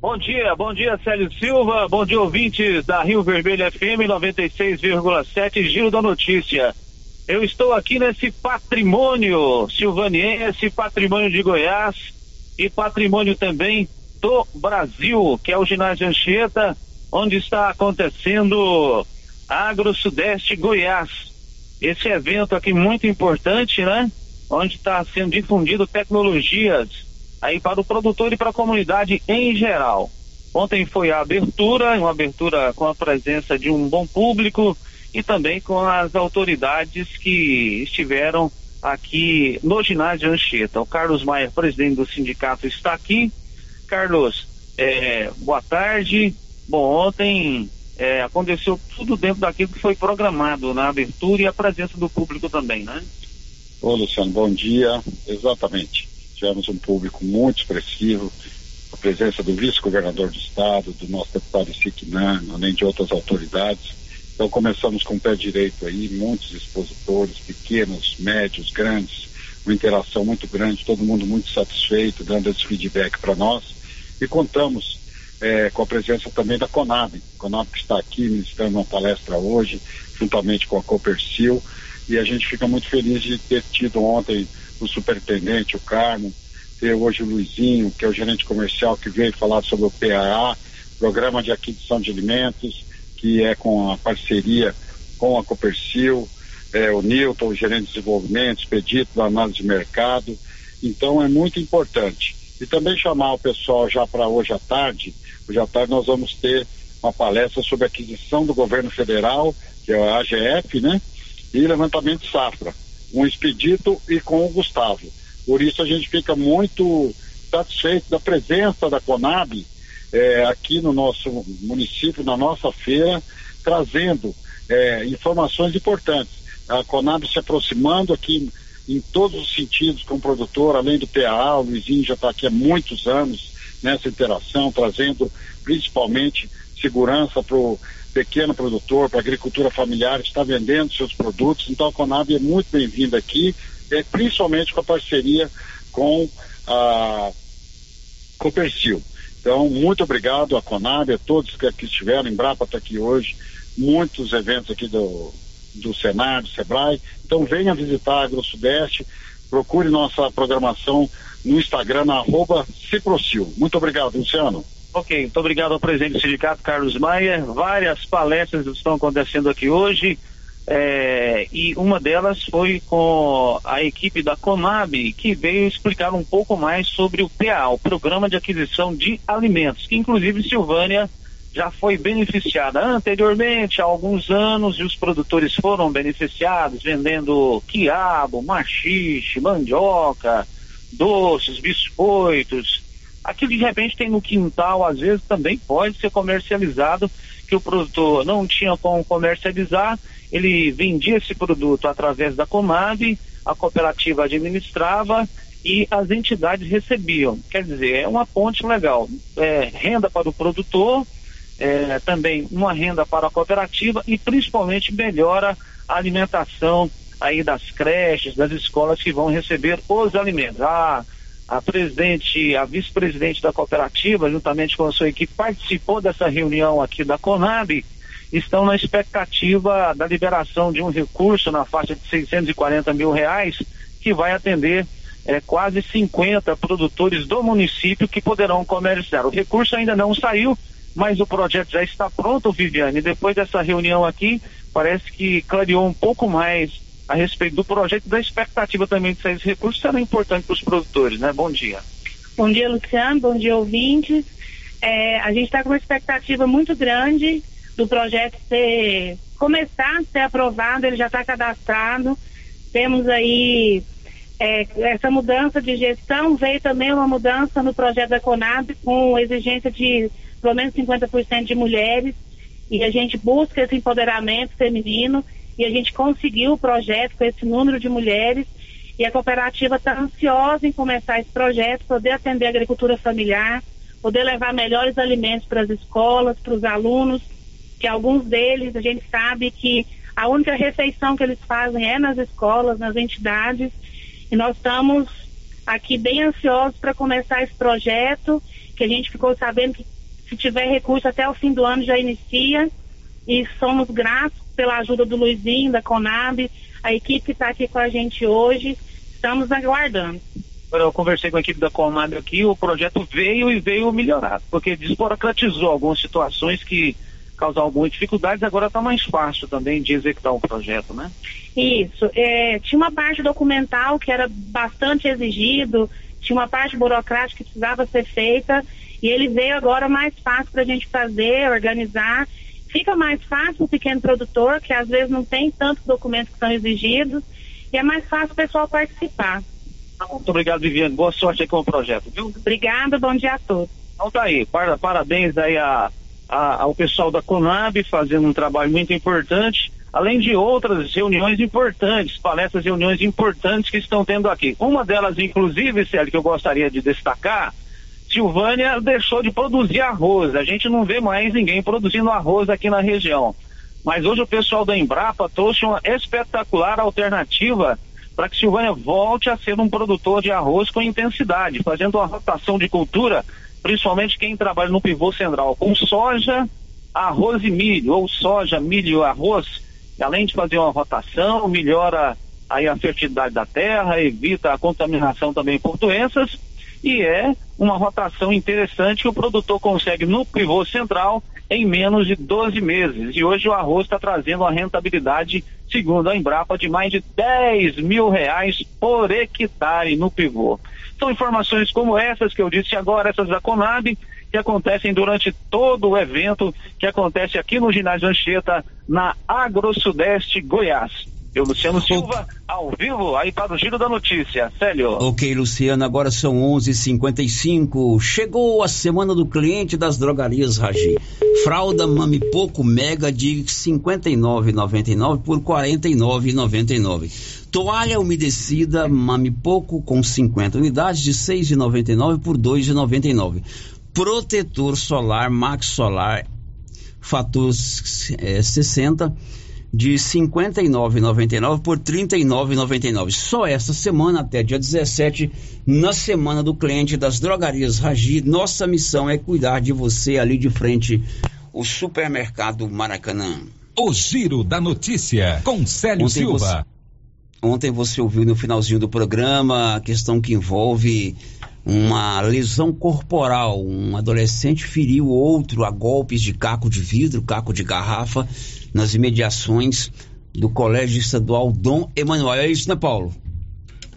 Bom dia, bom dia, Célio Silva, bom dia, ouvintes da Rio Vermelho FM 96,7, Giro da Notícia. Eu estou aqui nesse patrimônio silvaniense, patrimônio de Goiás e patrimônio também do Brasil, que é o ginásio Anchieta, onde está acontecendo Agro Sudeste Goiás. Esse evento aqui muito importante, né? Onde está sendo difundido tecnologias aí para o produtor e para a comunidade em geral. Ontem foi a abertura, uma abertura com a presença de um bom público e também com as autoridades que estiveram aqui no ginásio Anchieta. O Carlos Maia, presidente do sindicato, está aqui. Carlos, é, boa tarde. Bom, ontem é, aconteceu tudo dentro daquilo que foi programado na abertura e a presença do público também, né? Ô Luciano, bom dia. Exatamente. Tivemos um público muito expressivo, a presença do vice-governador do estado, do nosso deputado Siquinan, além de outras autoridades. Então começamos com o pé direito aí, muitos expositores, pequenos, médios, grandes, uma interação muito grande, todo mundo muito satisfeito, dando esse feedback para nós. E contamos é, com a presença também da Conab. Conab que está aqui ministrando uma palestra hoje, juntamente com a Copercil. E a gente fica muito feliz de ter tido ontem o superintendente, o Carmo, ter hoje o Luizinho, que é o gerente comercial, que veio falar sobre o PAA, Programa de Aquisição de Alimentos, que é com a parceria com a Copercil, é, o Newton, o gerente de desenvolvimento, expedito da análise de mercado. Então é muito importante. E também chamar o pessoal já para hoje à tarde, hoje à tarde nós vamos ter uma palestra sobre aquisição do governo federal, que é a AGF, né? E levantamento de safra, um expedito e com o Gustavo. Por isso a gente fica muito satisfeito da presença da Conab é, aqui no nosso município, na nossa feira, trazendo é, informações importantes. A Conab se aproximando aqui em todos os sentidos com o produtor, além do PAA, o Luizinho já está aqui há muitos anos nessa interação, trazendo principalmente segurança para o pequeno produtor, para a agricultura familiar, está vendendo seus produtos. Então a Conab é muito bem-vinda aqui, é, principalmente com a parceria com a Copercil. Então, muito obrigado à Conab, a todos que aqui estiveram, Embrapa está aqui hoje, muitos eventos aqui do, do Senar, do Sebrae. Então venha visitar a Agro Sudeste, procure nossa programação no Instagram, na arroba Ciprocil. Muito obrigado, Luciano. Ok, muito obrigado ao presidente do sindicato, Carlos Maia. Várias palestras estão acontecendo aqui hoje. É, e uma delas foi com a equipe da Conab, que veio explicar um pouco mais sobre o PA, o Programa de Aquisição de Alimentos, que inclusive Silvânia já foi beneficiada anteriormente, há alguns anos, e os produtores foram beneficiados vendendo quiabo, machixe, mandioca, doces, biscoitos. Aquilo de repente tem no quintal, às vezes também pode ser comercializado, que o produtor não tinha como comercializar ele vendia esse produto através da Comab, a cooperativa administrava e as entidades recebiam. Quer dizer, é uma ponte legal. É, renda para o produtor, é, também uma renda para a cooperativa e principalmente melhora a alimentação aí das creches, das escolas que vão receber os alimentos. A, a presidente, a vice-presidente da cooperativa, juntamente com a sua equipe, participou dessa reunião aqui da Conab estão na expectativa da liberação de um recurso na faixa de 640 mil reais, que vai atender é, quase 50 produtores do município que poderão comerciar. O recurso ainda não saiu, mas o projeto já está pronto, Viviane. Depois dessa reunião aqui, parece que clareou um pouco mais a respeito do projeto e da expectativa também de sair esse recurso será importante para os produtores, né? Bom dia. Bom dia, Luciano. Bom dia, ouvintes. É, a gente está com uma expectativa muito grande do projeto ser começar a ser aprovado, ele já está cadastrado. Temos aí é, essa mudança de gestão, veio também uma mudança no projeto da Conab com exigência de pelo menos 50% de mulheres e a gente busca esse empoderamento feminino e a gente conseguiu o projeto com esse número de mulheres. E a cooperativa está ansiosa em começar esse projeto, poder atender a agricultura familiar, poder levar melhores alimentos para as escolas, para os alunos que alguns deles a gente sabe que a única refeição que eles fazem é nas escolas, nas entidades, e nós estamos aqui bem ansiosos para começar esse projeto, que a gente ficou sabendo que se tiver recurso até o fim do ano já inicia, e somos gratos pela ajuda do Luizinho, da Conab, a equipe que está aqui com a gente hoje, estamos aguardando. Eu conversei com a equipe da Conab aqui, o projeto veio e veio melhorado, porque desburocratizou algumas situações que causar algumas dificuldades, agora está mais fácil também de executar um projeto, né? Isso. É, tinha uma parte documental que era bastante exigido, tinha uma parte burocrática que precisava ser feita, e ele veio agora mais fácil para a gente fazer, organizar. Fica mais fácil o pequeno produtor, que às vezes não tem tantos documentos que são exigidos, e é mais fácil o pessoal participar. Muito obrigado, Viviane. Boa sorte aí com o projeto, viu? Obrigada, bom dia a todos. Então tá aí, parabéns aí a a, ao pessoal da Conab fazendo um trabalho muito importante, além de outras reuniões importantes, palestras, reuniões importantes que estão tendo aqui. Uma delas, inclusive, Célio, que eu gostaria de destacar, Silvânia deixou de produzir arroz. A gente não vê mais ninguém produzindo arroz aqui na região. Mas hoje o pessoal da Embrapa trouxe uma espetacular alternativa para que Silvânia volte a ser um produtor de arroz com intensidade, fazendo uma rotação de cultura, principalmente quem trabalha no pivô central, com soja, arroz e milho, ou soja, milho e arroz, além de fazer uma rotação, melhora aí a fertilidade da terra, evita a contaminação também por doenças, e é uma rotação interessante que o produtor consegue no pivô central em menos de 12 meses. E hoje o arroz está trazendo uma rentabilidade, segundo a Embrapa, de mais de 10 mil reais por hectare no pivô. São informações como essas que eu disse agora, essas da Conab, que acontecem durante todo o evento que acontece aqui no Ginásio Anchieta, na Agro Sudeste Goiás. Eu, Luciano Silva, ao vivo, aí para o Giro da Notícia. Célio. Ok, Luciano, agora são 11:55. Chegou a semana do cliente das drogarias Ragi. Fralda Mami Pouco Mega de 59,99 por 49,99. Toalha umedecida Mami Pouco com 50 unidades de 6,99 por 2,99. Protetor solar Max Solar fator é, 60 de R$ 59,99 por R$ 39,99. Só esta semana, até dia 17, na semana do cliente das drogarias Ragi, nossa missão é cuidar de você ali de frente, o supermercado Maracanã. O Giro da Notícia, com Célio Ontem Silva. Você, ontem você ouviu no finalzinho do programa a questão que envolve uma lesão corporal. Um adolescente feriu outro a golpes de caco de vidro, caco de garrafa, nas imediações do Colégio Estadual Dom Emanuel. É isso, né, Paulo?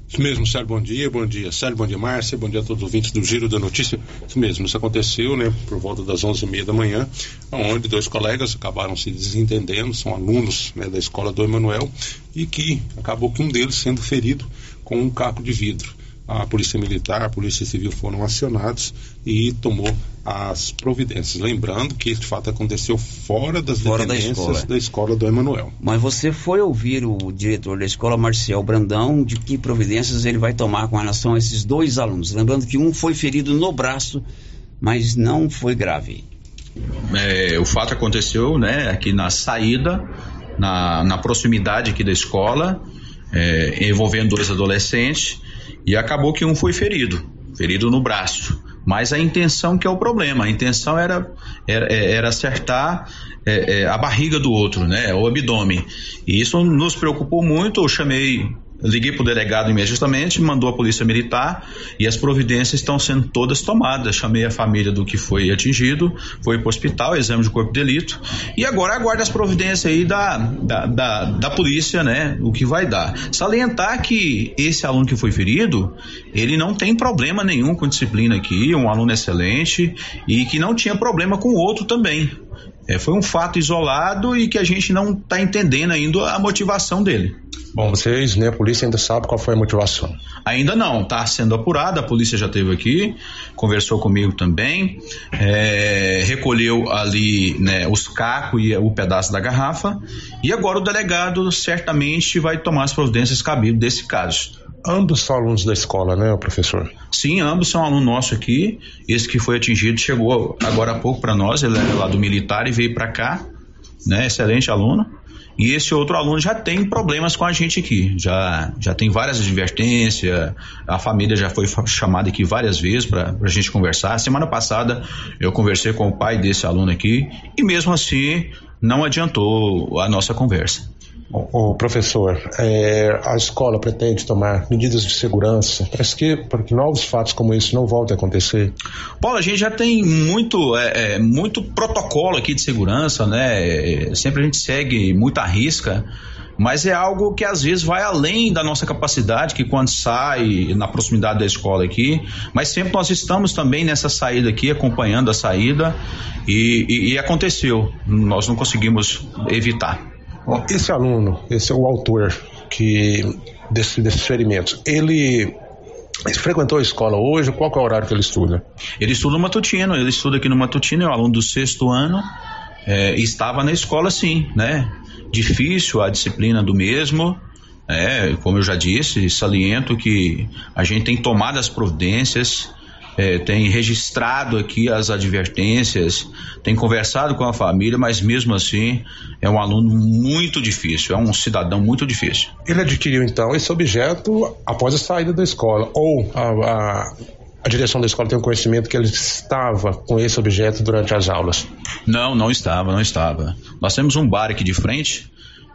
Isso mesmo, Sérgio, bom dia, bom dia, Sérgio, bom dia, Márcia, bom dia a todos os ouvintes do Giro da Notícia. Isso mesmo, isso aconteceu, né, por volta das onze e meia da manhã, onde dois colegas acabaram se desentendendo, são alunos né, da escola do Emanuel, e que acabou que um deles sendo ferido com um caco de vidro a Polícia Militar, a Polícia Civil foram acionados e tomou as providências. Lembrando que este fato aconteceu fora das Fora da escola. da escola do Emanuel. Mas você foi ouvir o diretor da escola, Marcial Brandão, de que providências ele vai tomar com relação a esses dois alunos. Lembrando que um foi ferido no braço, mas não foi grave. É, o fato aconteceu né, aqui na saída, na, na proximidade aqui da escola, é, envolvendo dois adolescentes, e acabou que um foi ferido, ferido no braço. Mas a intenção que é o problema, a intenção era, era, era acertar é, é, a barriga do outro, né, o abdômen. E isso nos preocupou muito, eu chamei Liguei para o delegado imediatamente, mandou a polícia militar e as providências estão sendo todas tomadas. Chamei a família do que foi atingido, foi para o hospital, exame de corpo de delito e agora aguarda as providências aí da, da, da, da polícia, né? O que vai dar. Salientar que esse aluno que foi ferido, ele não tem problema nenhum com disciplina aqui, um aluno excelente e que não tinha problema com o outro também. É, foi um fato isolado e que a gente não está entendendo ainda a motivação dele. Bom, vocês, né, a polícia ainda sabe qual foi a motivação. Ainda não, está sendo apurada, a polícia já esteve aqui, conversou comigo também, é, recolheu ali né, os cacos e o pedaço da garrafa, e agora o delegado certamente vai tomar as providências cabíveis desse caso. Ambos são alunos da escola, né, professor? Sim, ambos são alunos nossos aqui. Esse que foi atingido chegou agora há pouco para nós, ele é lá do militar e veio para cá, né? Excelente aluno. E esse outro aluno já tem problemas com a gente aqui, já, já tem várias advertências, a família já foi chamada aqui várias vezes para a gente conversar. Semana passada eu conversei com o pai desse aluno aqui e mesmo assim não adiantou a nossa conversa. O, professor, é, a escola pretende tomar medidas de segurança para que, que novos fatos como esse não voltem a acontecer? Paulo, a gente já tem muito, é, é, muito protocolo aqui de segurança, né? Sempre a gente segue muita risca mas é algo que às vezes vai além da nossa capacidade, que quando sai na proximidade da escola aqui, mas sempre nós estamos também nessa saída aqui, acompanhando a saída, e, e, e aconteceu, nós não conseguimos evitar. Esse aluno, esse é o autor que desse, desses ferimentos, ele Ele frequentou a escola hoje? Qual é o horário que ele estuda? Ele estuda no matutino, ele estuda aqui no matutino, é um aluno do sexto ano, é, estava na escola sim, né? Difícil a disciplina do mesmo, é, como eu já disse, saliento que a gente tem tomado as providências, é, tem registrado aqui as advertências, tem conversado com a família, mas mesmo assim é um aluno muito difícil, é um cidadão muito difícil. Ele adquiriu então esse objeto após a saída da escola, ou a, a, a direção da escola tem o conhecimento que ele estava com esse objeto durante as aulas? Não, não estava, não estava. Nós temos um bar aqui de frente,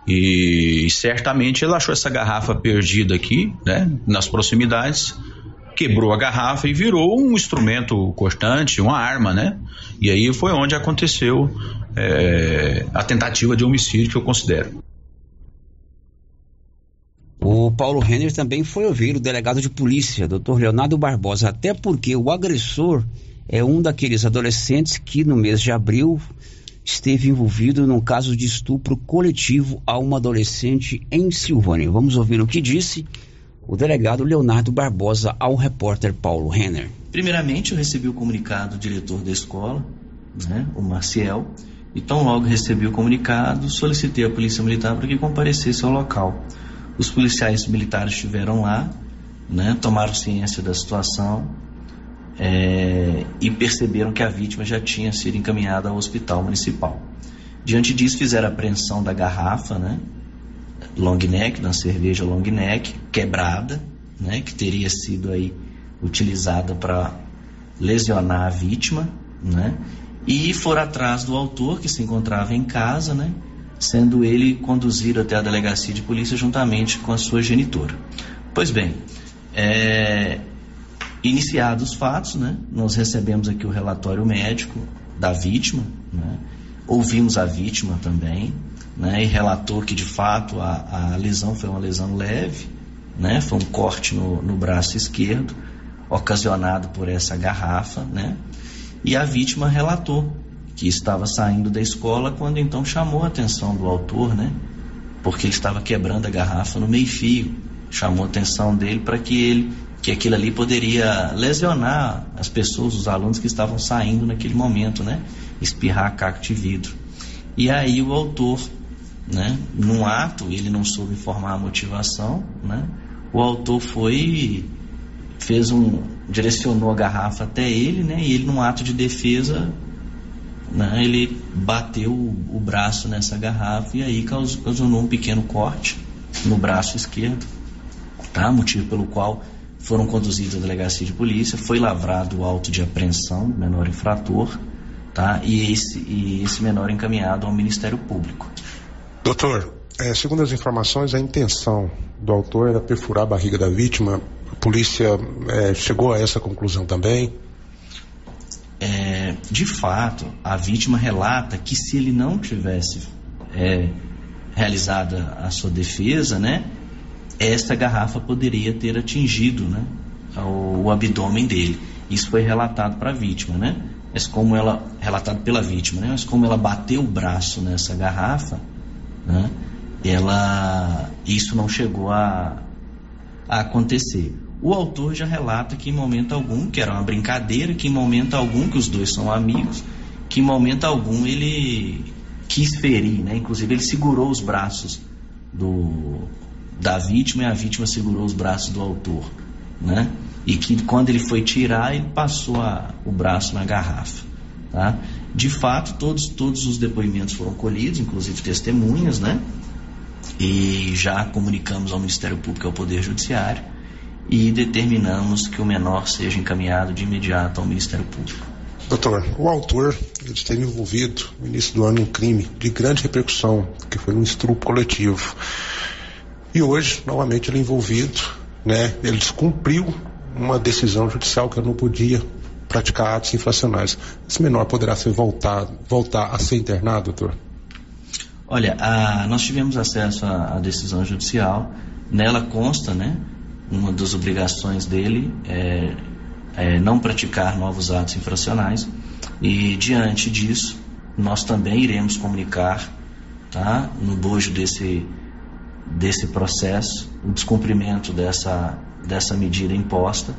e certamente ele achou essa garrafa perdida aqui, né, nas proximidades, quebrou a garrafa e virou um instrumento cortante, uma arma, né? E aí foi onde aconteceu é, a tentativa de homicídio que eu considero. O Paulo Renner também foi ouvir o delegado de polícia, Dr. Leonardo Barbosa, até porque o agressor é um daqueles adolescentes que no mês de abril esteve envolvido num caso de estupro coletivo a uma adolescente em Silvânia. Vamos ouvir o que disse o delegado Leonardo Barbosa ao repórter Paulo Renner. Primeiramente, eu recebi o comunicado do diretor da escola, né, o Marcial, e tão logo recebi o comunicado, solicitei à Polícia Militar para que comparecesse ao local. Os policiais militares estiveram lá, né, tomaram ciência da situação é, e perceberam que a vítima já tinha sido encaminhada ao hospital municipal. Diante disso, fizeram a apreensão da garrafa, né, long neck, da cerveja long neck, quebrada, né, que teria sido aí utilizada para lesionar a vítima, né, e foram atrás do autor que se encontrava em casa, né, sendo ele conduzido até a delegacia de polícia juntamente com a sua genitora. Pois bem, é, iniciados os fatos, né, nós recebemos aqui o relatório médico da vítima, né, ouvimos a vítima também, né, e relatou que de fato a, a lesão foi uma lesão leve, né, foi um corte no, no braço esquerdo, ocasionado por essa garrafa, né, e a vítima relatou que estava saindo da escola quando então chamou a atenção do autor, né, porque ele estava quebrando a garrafa no meio-fio, chamou a atenção dele para que ele que aquilo ali poderia lesionar as pessoas, os alunos que estavam saindo naquele momento, né? Espirrar caco de vidro. E aí o autor né? Num ato, ele não soube informar a motivação, né? O autor foi fez um direcionou a garrafa até ele, né? E ele num ato de defesa, né? Ele bateu o, o braço nessa garrafa e aí causou, um pequeno corte no braço esquerdo, tá? Motivo pelo qual foram conduzidos à delegacia de polícia, foi lavrado o auto de apreensão do menor infrator, tá? E esse, e esse menor encaminhado ao Ministério Público. Doutor, é, segundo as informações, a intenção do autor era perfurar a barriga da vítima. A polícia é, chegou a essa conclusão também? É, de fato, a vítima relata que se ele não tivesse é, realizada a sua defesa, né, esta garrafa poderia ter atingido né, o, o abdômen dele. Isso foi relatado para a vítima, né? Mas como ela relatado pela vítima, né? Mas como ela bateu o braço nessa garrafa, né? ela isso não chegou a, a acontecer. O autor já relata que em momento algum, que era uma brincadeira, que em momento algum, que os dois são amigos, que em momento algum ele quis ferir, né? Inclusive ele segurou os braços do, da vítima e a vítima segurou os braços do autor, né? E que quando ele foi tirar, ele passou a, o braço na garrafa, tá? De fato, todos, todos os depoimentos foram colhidos, inclusive testemunhas, né? E já comunicamos ao Ministério Público e ao Poder Judiciário e determinamos que o menor seja encaminhado de imediato ao Ministério Público. Doutor, o autor ele esteve envolvido no início do ano em um crime de grande repercussão, que foi um estupro coletivo. E hoje, novamente, ele é envolvido, né? Ele descumpriu uma decisão judicial que ele não podia praticar atos infracionais. Esse menor poderá ser voltado, voltar a ser internado, doutor? Olha, a, nós tivemos acesso à, à, decisão judicial. Nela consta, né, uma das obrigações dele é, é não praticar novos atos infracionais. E diante disso, nós também iremos comunicar, tá, no bojo desse desse processo, o descumprimento dessa, dessa medida imposta,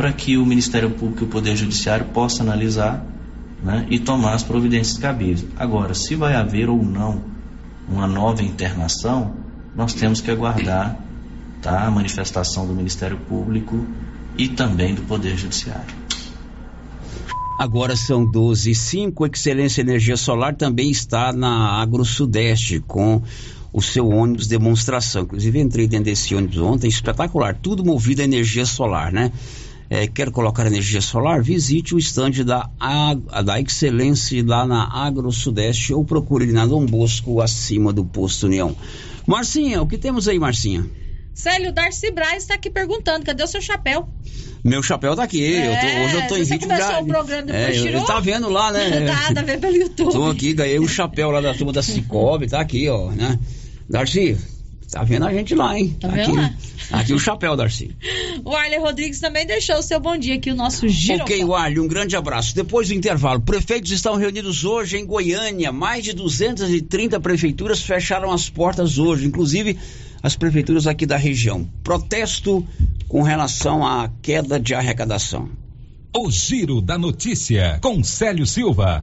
para que o Ministério Público e o Poder Judiciário possam analisar né, e tomar as providências cabíveis. Agora, se vai haver ou não uma nova internação, nós temos que aguardar tá, a manifestação do Ministério Público e também do Poder Judiciário. Agora são 12 e 5. Excelência Energia Solar também está na Agro Sudeste com o seu ônibus demonstração. Inclusive entrei dentro desse ônibus ontem, espetacular, tudo movido a energia solar, né? É, quer colocar energia solar? Visite o estande da, da Excelência lá na Agro Sudeste ou procure ele na Dom Bosco, acima do Posto União. Marcinha, o que temos aí, Marcinha? Célio Darcy Braz está aqui perguntando: cadê o seu chapéu? Meu chapéu tá aqui. É, eu tô, hoje eu tô em você vídeo já. o programa é, eu, tá vendo lá, né? tá, tá vendo pelo YouTube. Tô aqui, ganhei o um chapéu lá da turma da Cicobi, tá aqui, ó, né? Darcy, tá vendo a gente lá, hein? Tá aqui, vendo lá? Aqui o chapéu, Darcy. O Arley Rodrigues também deixou o seu bom dia aqui, o nosso giro. Ok, Arley, um grande abraço. Depois do intervalo, prefeitos estão reunidos hoje em Goiânia. Mais de 230 prefeituras fecharam as portas hoje, inclusive as prefeituras aqui da região. Protesto com relação à queda de arrecadação. O Giro da Notícia, com Célio Silva.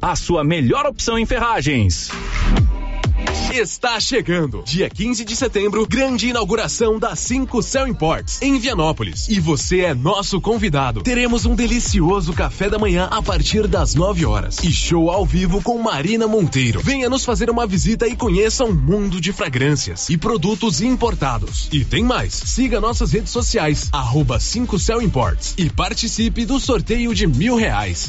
a sua melhor opção em ferragens. Está chegando. Dia 15 de setembro, grande inauguração da 5 Cell Imports, em Vianópolis. E você é nosso convidado. Teremos um delicioso café da manhã a partir das 9 horas. E show ao vivo com Marina Monteiro. Venha nos fazer uma visita e conheça um mundo de fragrâncias e produtos importados. E tem mais. Siga nossas redes sociais, arroba 5 Cell Imports. E participe do sorteio de mil reais.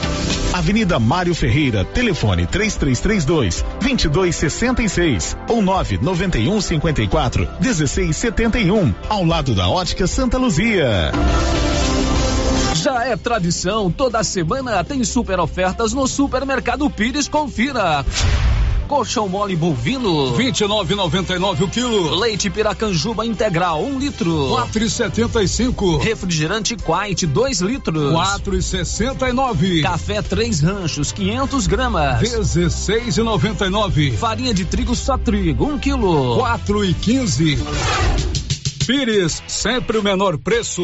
Avenida Mário Ferreira, telefone 3332 2266 ou 991 54 1671, ao lado da Ótica Santa Luzia. Já é tradição, toda semana tem super ofertas no Supermercado Pires. Confira. Colchão mole bovino. 29,99 o quilo. Leite Piracanjuba integral, 1 um litro. 4,75. Refrigerante Quite, 2 litros. 4,69. Café Três Ranchos, 500 gramas. 16,99. Farinha de trigo só trigo, 1 um quilo. 4,15. Pires, sempre o menor preço.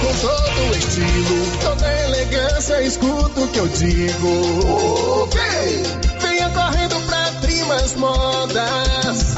com todo estilo, toda elegância, escuta o que eu digo. Ok, venha correndo pra Trimas Modas.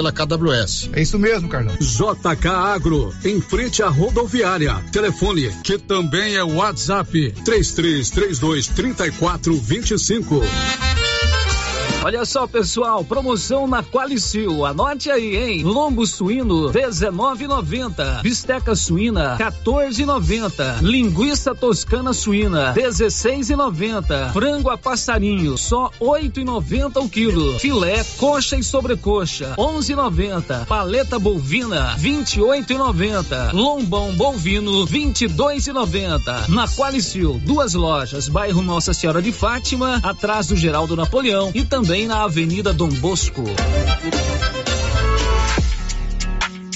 KWS. É isso mesmo, Carlão. JK Agro, em frente à rodoviária. Telefone, que também é WhatsApp, 3332 3425. Olha só, pessoal, promoção na Qualicil. Anote aí, hein? Lombo suíno, 19,90. Bisteca suína, 14,90. Linguiça toscana suína, 16,90. Frango a passarinho, só 8,90 o quilo. Filé, coxa e sobrecoxa, 11,90. Paleta bovina, 28,90. Lombão bovino, 22,90. Na Qualicil, duas lojas, bairro Nossa Senhora de Fátima, atrás do Geraldo Napoleão e também na Avenida Dom Bosco.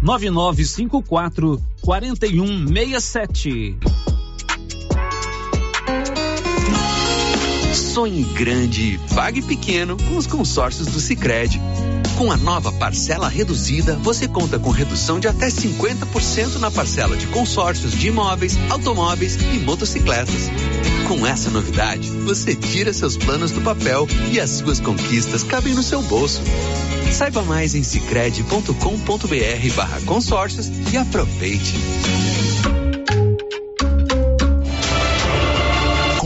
9954 4167. Sonhe grande, pague pequeno com os consórcios do Sicredi. Com a nova parcela reduzida, você conta com redução de até 50% na parcela de consórcios de imóveis, automóveis e motocicletas. Com essa novidade, você tira seus planos do papel e as suas conquistas cabem no seu bolso. Saiba mais em cicred.com.br barra consórcios e aproveite.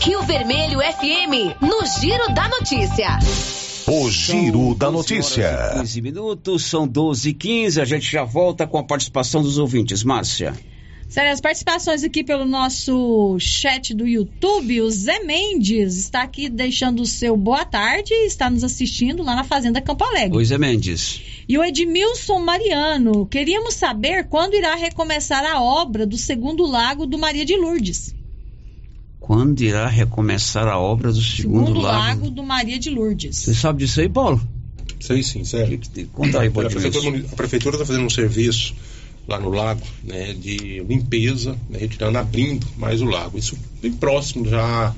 Rio Vermelho FM, no Giro da Notícia. O Giro da Notícia. 15 minutos, são 12 e 15 A gente já volta com a participação dos ouvintes. Márcia. Sério, as participações aqui pelo nosso chat do YouTube, o Zé Mendes está aqui deixando o seu boa tarde e está nos assistindo lá na Fazenda Campo Alegre. Oi, Zé Mendes. E o Edmilson Mariano, queríamos saber quando irá recomeçar a obra do segundo lago do Maria de Lourdes. Quando irá recomeçar a obra do segundo, Segundo lago? lago do Maria de Lourdes. Você sabe disso aí, Paulo? Sei sim, sério. Conta aí, a prefeitura, a prefeitura está fazendo um serviço lá no lago, né, de limpeza, né, retirando, abrindo mais o lago. Isso bem próximo já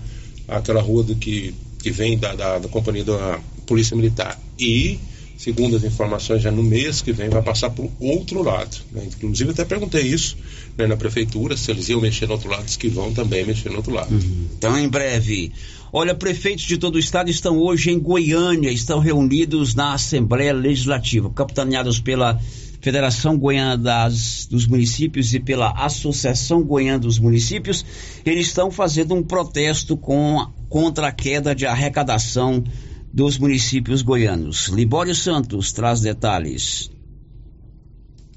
àquela rua do que, que vem da, da, da companhia da Polícia Militar. E, segundo as informações, já no mês que vem vai passar por outro lado. né. Inclusive, até perguntei isso né, na prefeitura, se eles iam mexer no outro lado, disse que vão também mexer no outro lado. Então, em breve. Olha, prefeitos de todo o estado estão hoje em Goiânia, estão reunidos na Assembleia Legislativa, capitaneados pela Federação Goiana das, dos Municípios e pela Associação Goiana dos Municípios. Eles estão fazendo um protesto com, contra a queda de arrecadação dos municípios goianos. Libório Santos traz detalhes.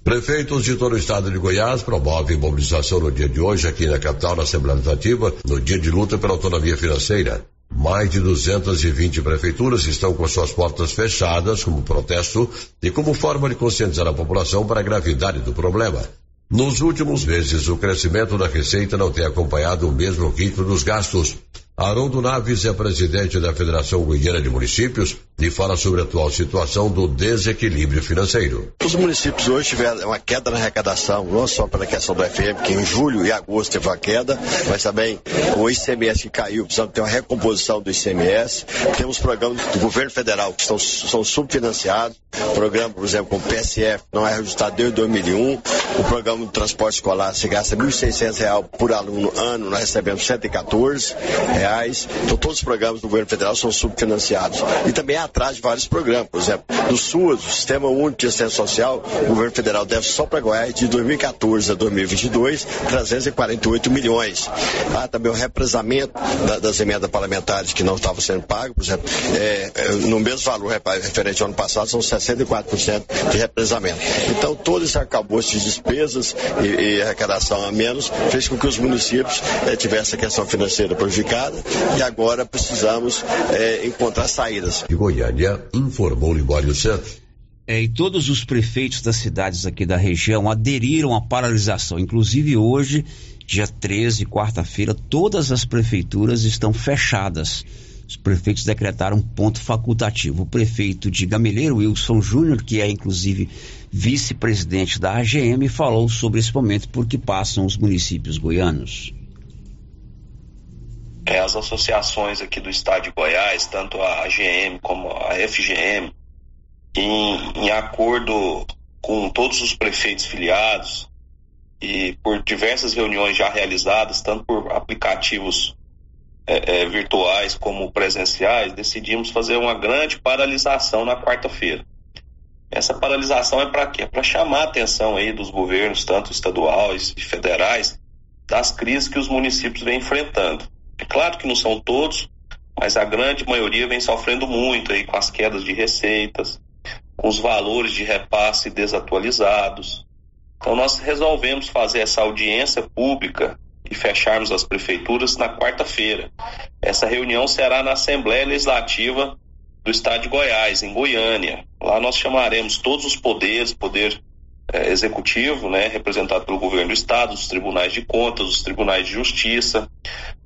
Prefeitos de todo o estado de Goiás promovem mobilização no dia de hoje aqui na capital, na Assembleia Legislativa, no dia de luta pela autonomia financeira. Mais de 220 prefeituras estão com suas portas fechadas como protesto e como forma de conscientizar a população para a gravidade do problema. Nos últimos meses, o crescimento da receita não tem acompanhado o mesmo ritmo dos gastos. Haroldo Naves é presidente da Federação Goiana de Municípios e fala sobre a atual situação do desequilíbrio financeiro. Os municípios hoje tiveram uma queda na arrecadação, não só pela questão do FM, que em julho e agosto teve uma queda, mas também o ICMS que caiu, precisamos ter uma recomposição do ICMS. Temos programas do governo federal que são subfinanciados, programa, por exemplo, com o PSF, não é reajustado desde 2001, o programa do transporte escolar se gasta R$ 1.600 por aluno ano, nós recebemos 114 reais. Então todos os programas do governo federal são subfinanciados. E também há atrás de vários programas, por exemplo, do SUAS, o Sistema Único de Assistência Social, o governo federal deve só para Goiás de 2014 a 2022 348 milhões. Há também o represamento da- das emendas parlamentares que não estavam sendo pagas, por exemplo, é, é, no mesmo valor referente ao ano passado são 64% de represamento. Então todo esse arcabouço de despesas e, e arrecadação a menos fez com que os municípios eh, tivessem a questão financeira prejudicada e agora precisamos eh, encontrar saídas. Goiânia, informou Libório Santos. É, e todos os prefeitos das cidades aqui da região aderiram à paralisação. Inclusive hoje, dia 13, quarta-feira, todas as prefeituras estão fechadas. Os prefeitos decretaram um ponto facultativo. O prefeito de Gameleiro, Wilson Júnior, que é inclusive vice-presidente da AGM, falou sobre esse momento por que passam os municípios goianos. É, as associações aqui do estado de Goiás, tanto a AGM como a FGM, em, em acordo com todos os prefeitos filiados e por diversas reuniões já realizadas, tanto por aplicativos é, é, virtuais como presenciais, decidimos fazer uma grande paralisação na quarta-feira. Essa paralisação é para quê? Para chamar a atenção aí dos governos, tanto estaduais e federais, das crises que os municípios vêm enfrentando. É claro que não são todos, mas a grande maioria vem sofrendo muito aí com as quedas de receitas, com os valores de repasse desatualizados. Então nós resolvemos fazer essa audiência pública e fecharmos as prefeituras na quarta-feira. Essa reunião será na Assembleia Legislativa do Estado de Goiás, em Goiânia. Lá nós chamaremos todos os poderes, poder eh, executivo, né, representado pelo governo do estado, os tribunais de contas, os tribunais de justiça,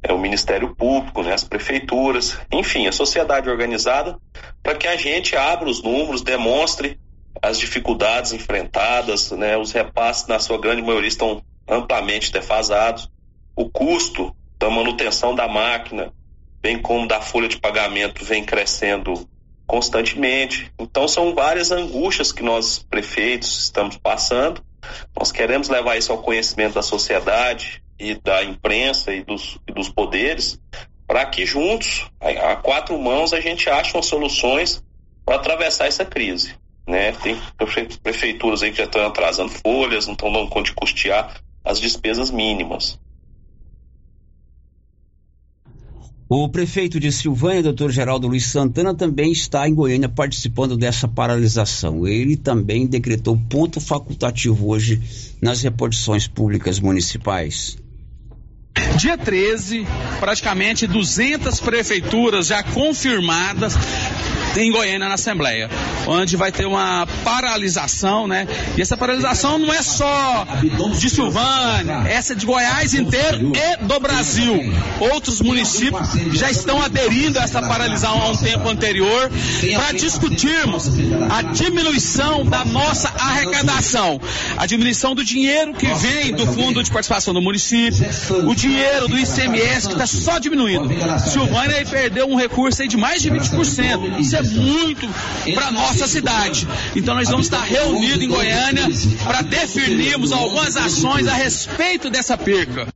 eh, o Ministério Público, né, as prefeituras, enfim, a sociedade organizada, para que a gente abra os números, demonstre as dificuldades enfrentadas, né, os repasses na sua grande maioria estão amplamente defasados, o custo da manutenção da máquina, bem como da folha de pagamento, vem crescendo constantemente. Então são várias angústias que nós prefeitos estamos passando. Nós queremos levar isso ao conhecimento da sociedade e da imprensa e dos, e dos poderes para que juntos, a, quatro mãos, a gente ache soluções para atravessar essa crise. Né? Tem prefe- prefeituras aí que já estão atrasando folhas, não estão dando conta de custear as despesas mínimas. O prefeito de Silvânia, doutor Geraldo Luiz Santana, também está em Goiânia participando dessa paralisação. Ele também decretou ponto facultativo hoje nas repartições públicas municipais. Dia 13, praticamente 200 prefeituras já confirmadas em Goiânia na Assembleia, onde vai ter uma paralisação, né? E essa paralisação não é só de Silvânia, essa é de Goiás inteiro e do Brasil. Outros municípios já estão aderindo a essa paralisação há um tempo anterior para discutirmos a diminuição da nossa arrecadação, a diminuição do dinheiro que vem do Fundo de Participação do município, o dinheiro do ICMS que está só diminuindo. Silvânia perdeu um recurso aí de mais de 20%. Isso é muito para nossa cidade. Então nós vamos estar reunidos em Goiânia para definirmos algumas ações a respeito dessa perca.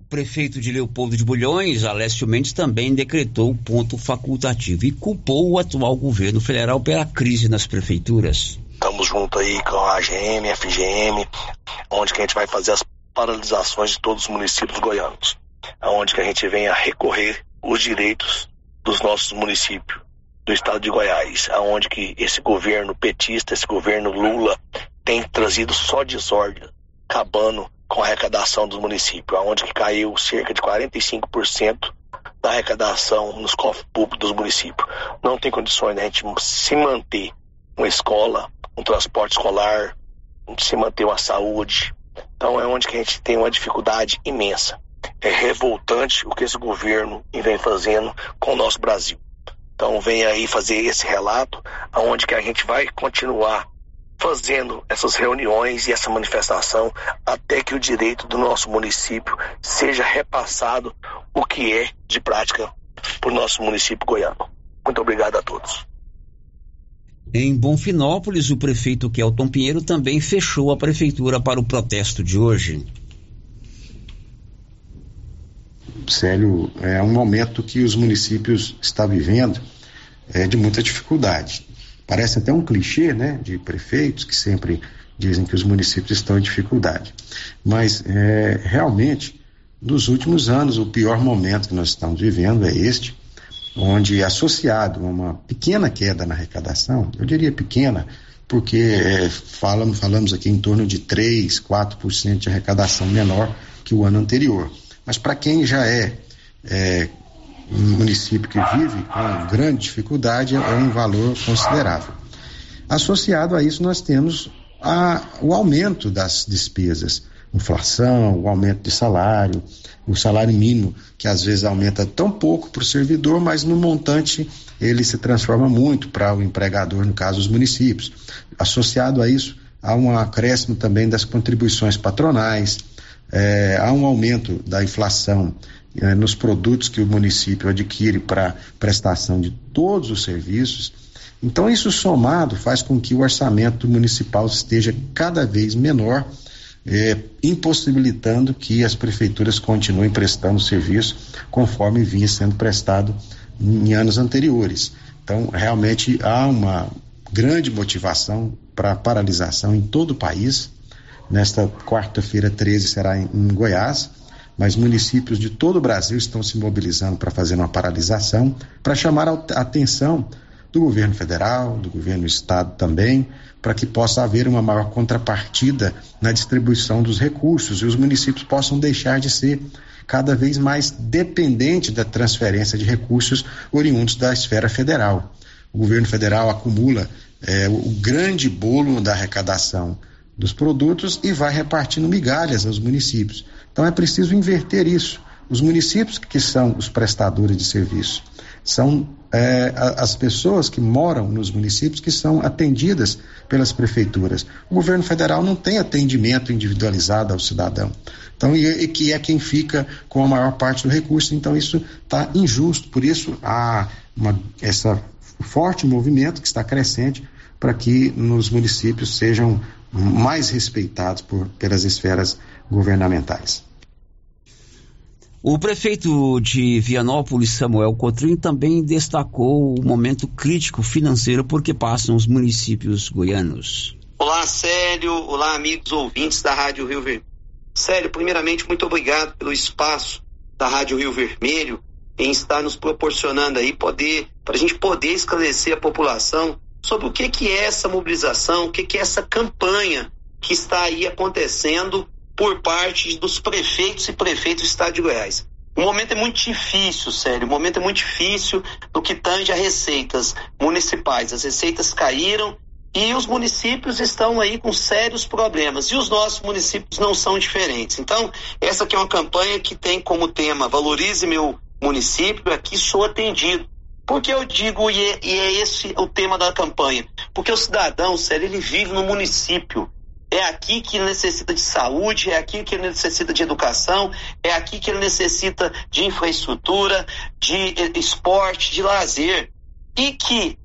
O prefeito de Leopoldo de Bulhões, Alessio Mendes, também decretou ponto facultativo e culpou o atual governo federal pela crise nas prefeituras. Estamos junto aí com a AGM, FGM, onde que a gente vai fazer as paralisações de todos os municípios goianos, aonde que a gente venha recorrer os direitos dos nossos municípios do estado de Goiás, aonde que esse governo petista, esse governo Lula tem trazido só desordem, acabando com a arrecadação dos municípios, aonde que caiu cerca de 45% da arrecadação nos cofres públicos dos municípios. Não tem condições de a gente se manter uma escola, um transporte escolar, se manter uma saúde. Então é onde que a gente tem uma dificuldade imensa é revoltante o que esse governo vem fazendo com o nosso Brasil. Então vem aí fazer esse relato, aonde que a gente vai continuar fazendo essas reuniões e essa manifestação até que o direito do nosso município seja repassado o que é de prática para o nosso município goiano. Muito obrigado a todos. Em Bonfinópolis, o prefeito Kelton Pinheiro também fechou a prefeitura para o protesto de hoje. Célio, é um momento que os municípios estão vivendo é, de muita dificuldade. Parece até um clichê, né, de prefeitos que sempre dizem que os municípios estão em dificuldade. Mas é, realmente, nos últimos anos, o pior momento que nós estamos vivendo é este, onde associado a uma pequena queda na arrecadação, eu diria pequena, porque é, falamos, falamos aqui em torno de 3, 4% de arrecadação menor que o ano anterior. Mas para quem já é, é, um município que vive com grande dificuldade, é um valor considerável. Associado a isso, nós temos a, o aumento das despesas, inflação, o aumento de salário, o salário mínimo, que às vezes aumenta tão pouco para o servidor, mas no montante ele se transforma muito para o empregador, no caso os municípios. Associado a isso, há um acréscimo também das contribuições patronais, é, há um aumento da inflação é, nos produtos que o município adquire para prestação de todos os serviços. Então, isso somado faz com que o orçamento municipal esteja cada vez menor, é, impossibilitando que as prefeituras continuem prestando serviço conforme vinha sendo prestado em anos anteriores. Então, realmente há uma grande motivação para paralisação em todo o país. Nesta quarta-feira 13 será em, Goiás, mas municípios de todo o Brasil estão se mobilizando para fazer uma paralisação, para chamar a atenção do governo federal, do governo do estado também, para que possa haver uma maior contrapartida na distribuição dos recursos e os municípios possam deixar de ser cada vez mais dependente da transferência de recursos oriundos da esfera federal. O governo federal acumula é, o grande bolo da arrecadação dos produtos e vai repartindo migalhas aos municípios. Então é preciso inverter isso. Os municípios que são os prestadores de serviço são é, as pessoas que moram nos municípios que são atendidas pelas prefeituras. O governo federal não tem atendimento individualizado ao cidadão. Então, e, e que é quem fica com a maior parte do recurso. Então, isso está injusto. Por isso, há uma, essa forte movimento que está crescente para que nos municípios sejam mais respeitados por, pelas esferas governamentais. O prefeito de Vianópolis, Samuel Cotrim, também destacou o momento crítico financeiro porque passam os municípios goianos. Olá, Célio. Olá, amigos ouvintes da Rádio Rio Vermelho. Sério, primeiramente, muito obrigado pelo espaço da Rádio Rio Vermelho em estar nos proporcionando aí poder, para a gente poder esclarecer a população sobre o que, que é essa mobilização, o que, que é essa campanha que está aí acontecendo por parte dos prefeitos e prefeitos do estado de Goiás. O momento é muito difícil, sério. O momento é muito difícil no que tange a receitas municipais. As receitas caíram e os municípios estão aí com sérios problemas. E os nossos municípios não são diferentes. Então, essa aqui é uma campanha que tem como tema Valorize meu município, aqui sou atendido. Por que eu digo, e é, e é esse o tema da campanha? Porque o cidadão, sério, ele vive no município. É aqui que ele necessita de saúde, é aqui que ele necessita de educação, é aqui que ele necessita de infraestrutura, de eh, esporte, de lazer. E que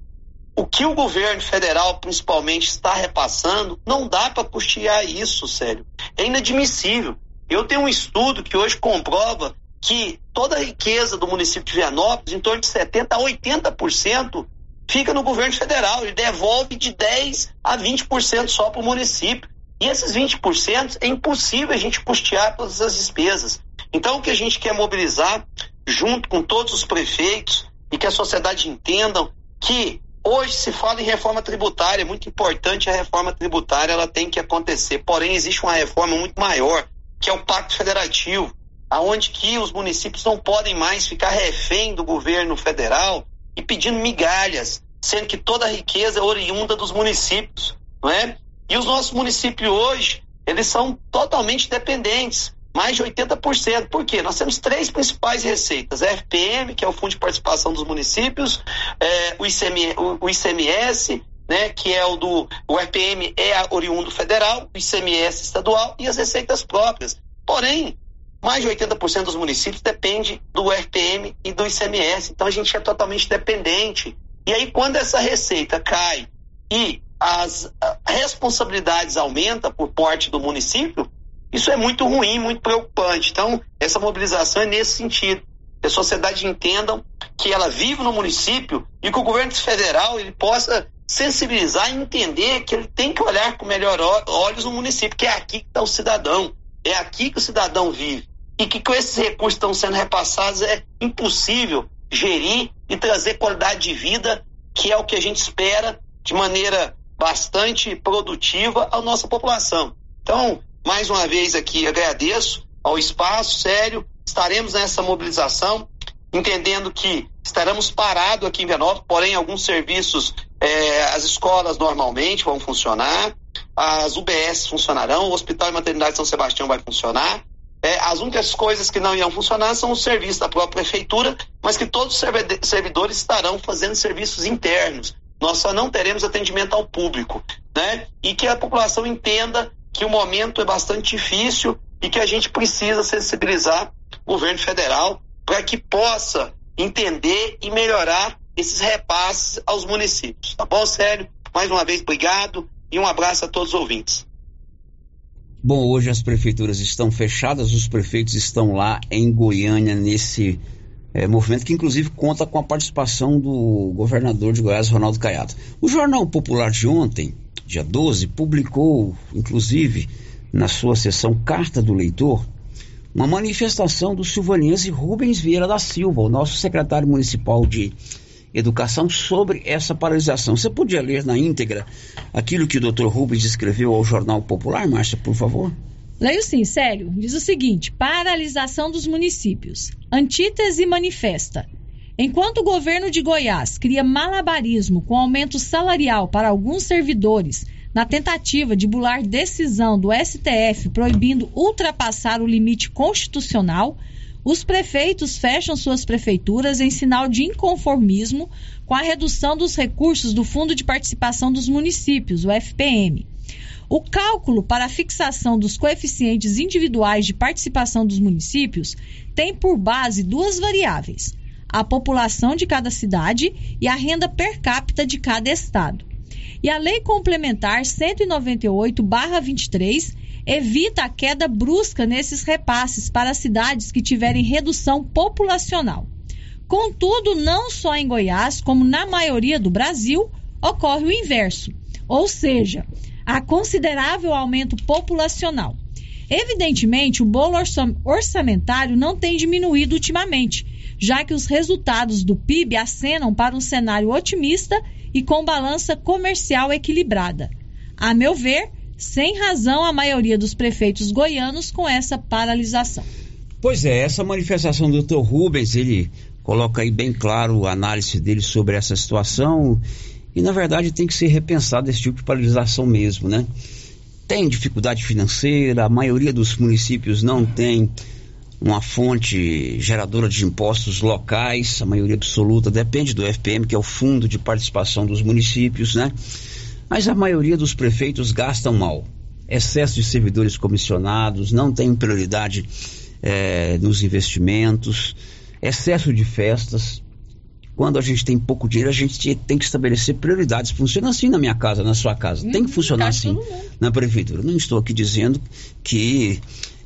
o que o governo federal, principalmente, está repassando, não dá para custear isso, sério. É inadmissível. Eu tenho um estudo que hoje comprova que toda a riqueza do município de Vianópolis, em torno de 70% a 80%, fica no governo federal. Ele devolve de 10% a 20% só para o município. E esses 20% é impossível a gente custear todas as despesas. Então, o que a gente quer mobilizar, junto com todos os prefeitos, e que a sociedade entendam que hoje se fala em reforma tributária, é muito importante a reforma tributária, ela tem que acontecer. Porém, existe uma reforma muito maior, que é o Pacto Federativo, aonde que os municípios não podem mais ficar refém do governo federal e pedindo migalhas, sendo que toda a riqueza é oriunda dos municípios, não é? E os nossos municípios hoje, eles são totalmente dependentes, mais de 80%. Por quê? Nós temos três principais receitas: a FPM, que é o Fundo de Participação dos Municípios, é, o, ICM, o, o, ICMS, né, que é o do. O FPM é oriundo federal, o ICMS estadual e as receitas próprias. Porém, mais de 80% dos municípios depende do RPM e do ICMS. Então a gente é totalmente dependente. E aí, quando essa receita cai e as responsabilidades aumentam por parte do município, isso é muito ruim, muito preocupante. Então, essa mobilização é nesse sentido. Que a sociedade entenda que ela vive no município e que o governo federal ele possa sensibilizar e entender que ele tem que olhar com melhor olhos no município, que é aqui que está o cidadão, é aqui que o cidadão vive. E que com esses recursos que estão sendo repassados é impossível gerir e trazer qualidade de vida, que é o que a gente espera de maneira bastante produtiva à nossa população. Então, mais uma vez aqui agradeço ao espaço, sério, estaremos nessa mobilização, entendendo que estaremos parados aqui em Vianópolis, porém alguns serviços, eh, as escolas normalmente vão funcionar, as UBS funcionarão, o Hospital e Maternidade São Sebastião vai funcionar, é, as únicas coisas que não iam funcionar são os serviços da própria prefeitura, mas que todos os servidores estarão fazendo serviços internos, nós só não teremos atendimento ao público, né? E que a população entenda que o momento é bastante difícil e que a gente precisa sensibilizar o governo federal para que possa entender e melhorar esses repasses aos municípios. Tá bom, sério? Mais uma vez, obrigado e um abraço a todos os ouvintes. Bom, hoje as prefeituras estão fechadas, os prefeitos estão lá em Goiânia nesse é, movimento que inclusive conta com a participação do governador de Goiás, Ronaldo Caiado. O Jornal Popular de ontem, dia 12, publicou, inclusive, na sua sessão Carta do Leitor, uma manifestação do silvanense Rubens Vieira da Silva, o nosso secretário municipal de Educação, sobre essa paralisação. Você podia ler na íntegra aquilo que o Dr. Rubens escreveu ao Jornal Popular, Márcia, por favor? Leio sim, sério. Diz o seguinte: paralisação dos municípios. Antítese manifesta. Enquanto o governo de Goiás cria malabarismo com aumento salarial para alguns servidores, na tentativa de bular decisão do STF proibindo ultrapassar o limite constitucional, os prefeitos fecham suas prefeituras em sinal de inconformismo com a redução dos recursos do Fundo de Participação dos Municípios, o FPM. O cálculo para a fixação dos coeficientes individuais de participação dos municípios tem por base duas variáveis: a população de cada cidade e a renda per capita de cada estado. E a Lei Complementar 198/23 evita a queda brusca nesses repasses para cidades que tiverem redução populacional. Contudo, não só em Goiás, como na maioria do Brasil, ocorre o inverso. Ou seja, a considerável aumento populacional. Evidentemente, o bolo orçamentário não tem diminuído ultimamente, já que os resultados do PIB acenam para um cenário otimista e com balança comercial equilibrada. A meu ver, sem razão a maioria dos prefeitos goianos com essa paralisação. Pois é, essa manifestação do Dr. Rubens, ele coloca aí bem claro a análise dele sobre essa situação e na verdade tem que ser repensado esse tipo de paralisação mesmo, né? Tem dificuldade financeira, a maioria dos municípios não tem uma fonte geradora de impostos locais, a maioria absoluta depende do FPM, que é o Fundo de Participação dos Municípios, né? Mas a maioria dos prefeitos gastam mal. Excesso de servidores comissionados, não tem prioridade é, nos investimentos, excesso de festas. Quando a gente tem pouco dinheiro, a gente tem que estabelecer prioridades. Funciona assim na minha casa, na sua casa. Tem que funcionar assim na prefeitura. Não estou aqui dizendo que